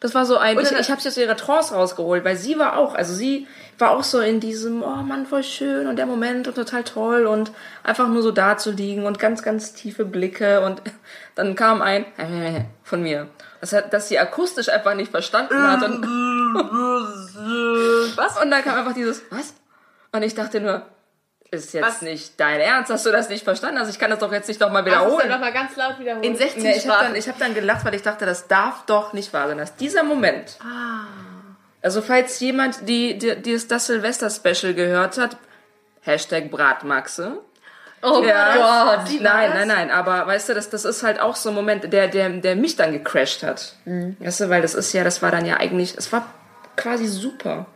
Das war so ein, Und ich, ich habe sie aus ihrer Trance rausgeholt, weil sie war auch, also sie war auch so in diesem, oh Mann, voll schön und der Moment und total toll und einfach nur so da zu liegen und ganz, ganz tiefe Blicke und [laughs] dann kam ein [laughs] von mir, das hat, dass sie akustisch einfach nicht verstanden hat und [laughs] was? Und dann kam einfach dieses, was? Und ich dachte nur, ist jetzt Was? nicht dein Ernst, hast du das nicht verstanden? Also ich kann das doch jetzt nicht noch mal Das ist wiederholen. dann nochmal ganz laut wiederholen. In 16 Nee, ich habe dann, ich hab dann gelacht, weil ich dachte, das darf doch nicht wahr sein, dass dieser Moment. Also falls jemand die, die, die das, Silvester-Special gehört hat, Hashtag Bratmaxe. Oh Ja. Gott. Nein, nein, nein, aber weißt du, das, das ist halt auch so ein Moment, der, der, der mich dann gecrashed hat. Weißt du, weil das ist ja, das war dann ja eigentlich, es war quasi super.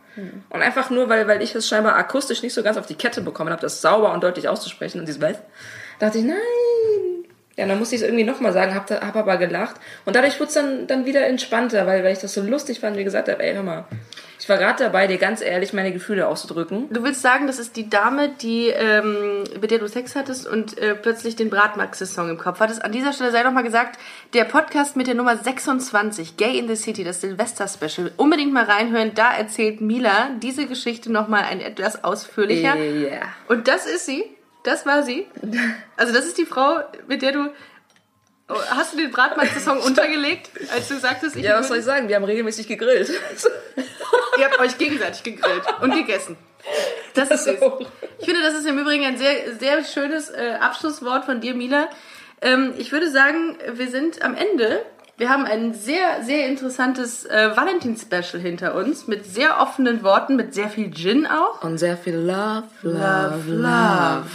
Und einfach nur, weil, weil ich es scheinbar akustisch nicht so ganz auf die Kette bekommen habe, das sauber und deutlich auszusprechen und dieses was, dachte ich, nein. Ja, dann musste ich es irgendwie nochmal sagen, hab, hab aber gelacht. Und dadurch wurde es dann, dann wieder entspannter, weil, weil ich das so lustig fand, wie gesagt habe, ey, hör mal, ich war gerade dabei, dir ganz ehrlich meine Gefühle auszudrücken. Du willst sagen, das ist die Dame, die ähm, mit der du Sex hattest und äh, plötzlich den Bratmaxe-Song im Kopf hattest. An dieser Stelle sei noch mal gesagt, der Podcast mit der Nummer 26, Gay in the City, das Silvester-Special, unbedingt mal reinhören. Da erzählt Mila diese Geschichte noch mal ein etwas ausführlicher. Ja. Und das ist sie. Das war sie. [laughs] Also das ist die Frau, mit der du... Hast du den Bratmaxe-Song untergelegt, als du sagtest, ich Ja, was soll ich sagen? Wir haben regelmäßig gegrillt. [laughs] Ihr habt euch gegenseitig gegrillt und gegessen. Das ist süß. Ich finde, das ist im Übrigen ein sehr, sehr schönes äh, Abschlusswort von dir, Mila. Ähm, ich würde sagen, wir sind am Ende. Wir haben ein sehr, sehr interessantes äh, Valentins-Special hinter uns mit sehr offenen Worten, mit sehr viel Gin auch. Und sehr viel Love, Love, love.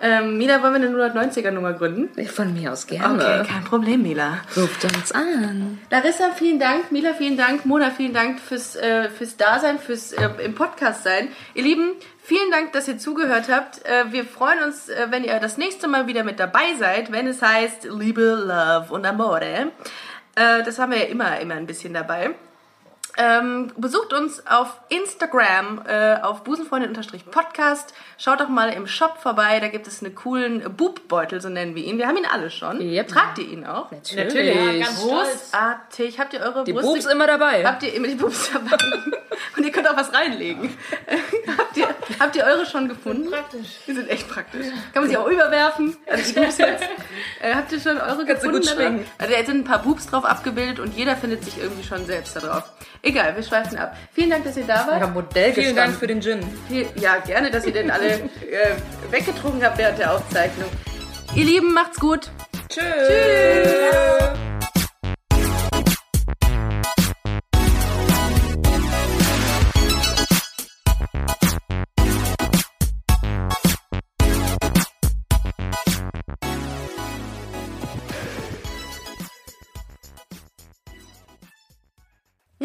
Ähm, Mila, wollen wir eine 190er-Nummer gründen? Von mir aus gerne. Okay, kein Problem, Mila. Ruft uns an. Larissa, vielen Dank. Mila, vielen Dank. Mona, vielen Dank fürs, äh, fürs Dasein, fürs äh, im Podcast sein. Ihr Lieben, vielen Dank, dass ihr zugehört habt. Äh, wir freuen uns, äh, wenn ihr das nächste Mal wieder mit dabei seid, wenn es heißt Liebe, Love und Amore. Äh, das haben wir ja immer, immer ein bisschen dabei. Ähm, besucht uns auf Instagram äh, auf busenfreundin-podcast. Schaut doch mal im Shop vorbei, da gibt es einen coolen Bubbeutel, so nennen wir ihn. Wir haben ihn alle schon. Yep. Tragt ihr ihn auch? Natürlich. Ja, ganz. Großartig. Habt ihr eure Die Brüste... Boobs immer dabei. Habt ihr immer die Boobs dabei? [laughs] Und ihr könnt auch was reinlegen. habt, ihr, habt ihr eure schon gefunden? Praktisch. Die sind echt praktisch. Kann man sie auch überwerfen. Also die Boobs jetzt. [laughs] Äh, habt ihr schon eure Kannst gefunden? gut. Also da sind ein paar Boobs drauf abgebildet und jeder findet sich irgendwie schon selbst da drauf. Egal, wir schweifen ab. Vielen Dank, dass ihr da wart. Ja, Modell Vielen Dank gestanden. für den Gin. Viel- Ja, gerne, dass ihr den alle [laughs] äh, weggetrunken habt während der Aufzeichnung. Ihr Lieben, macht's gut. Tschüss.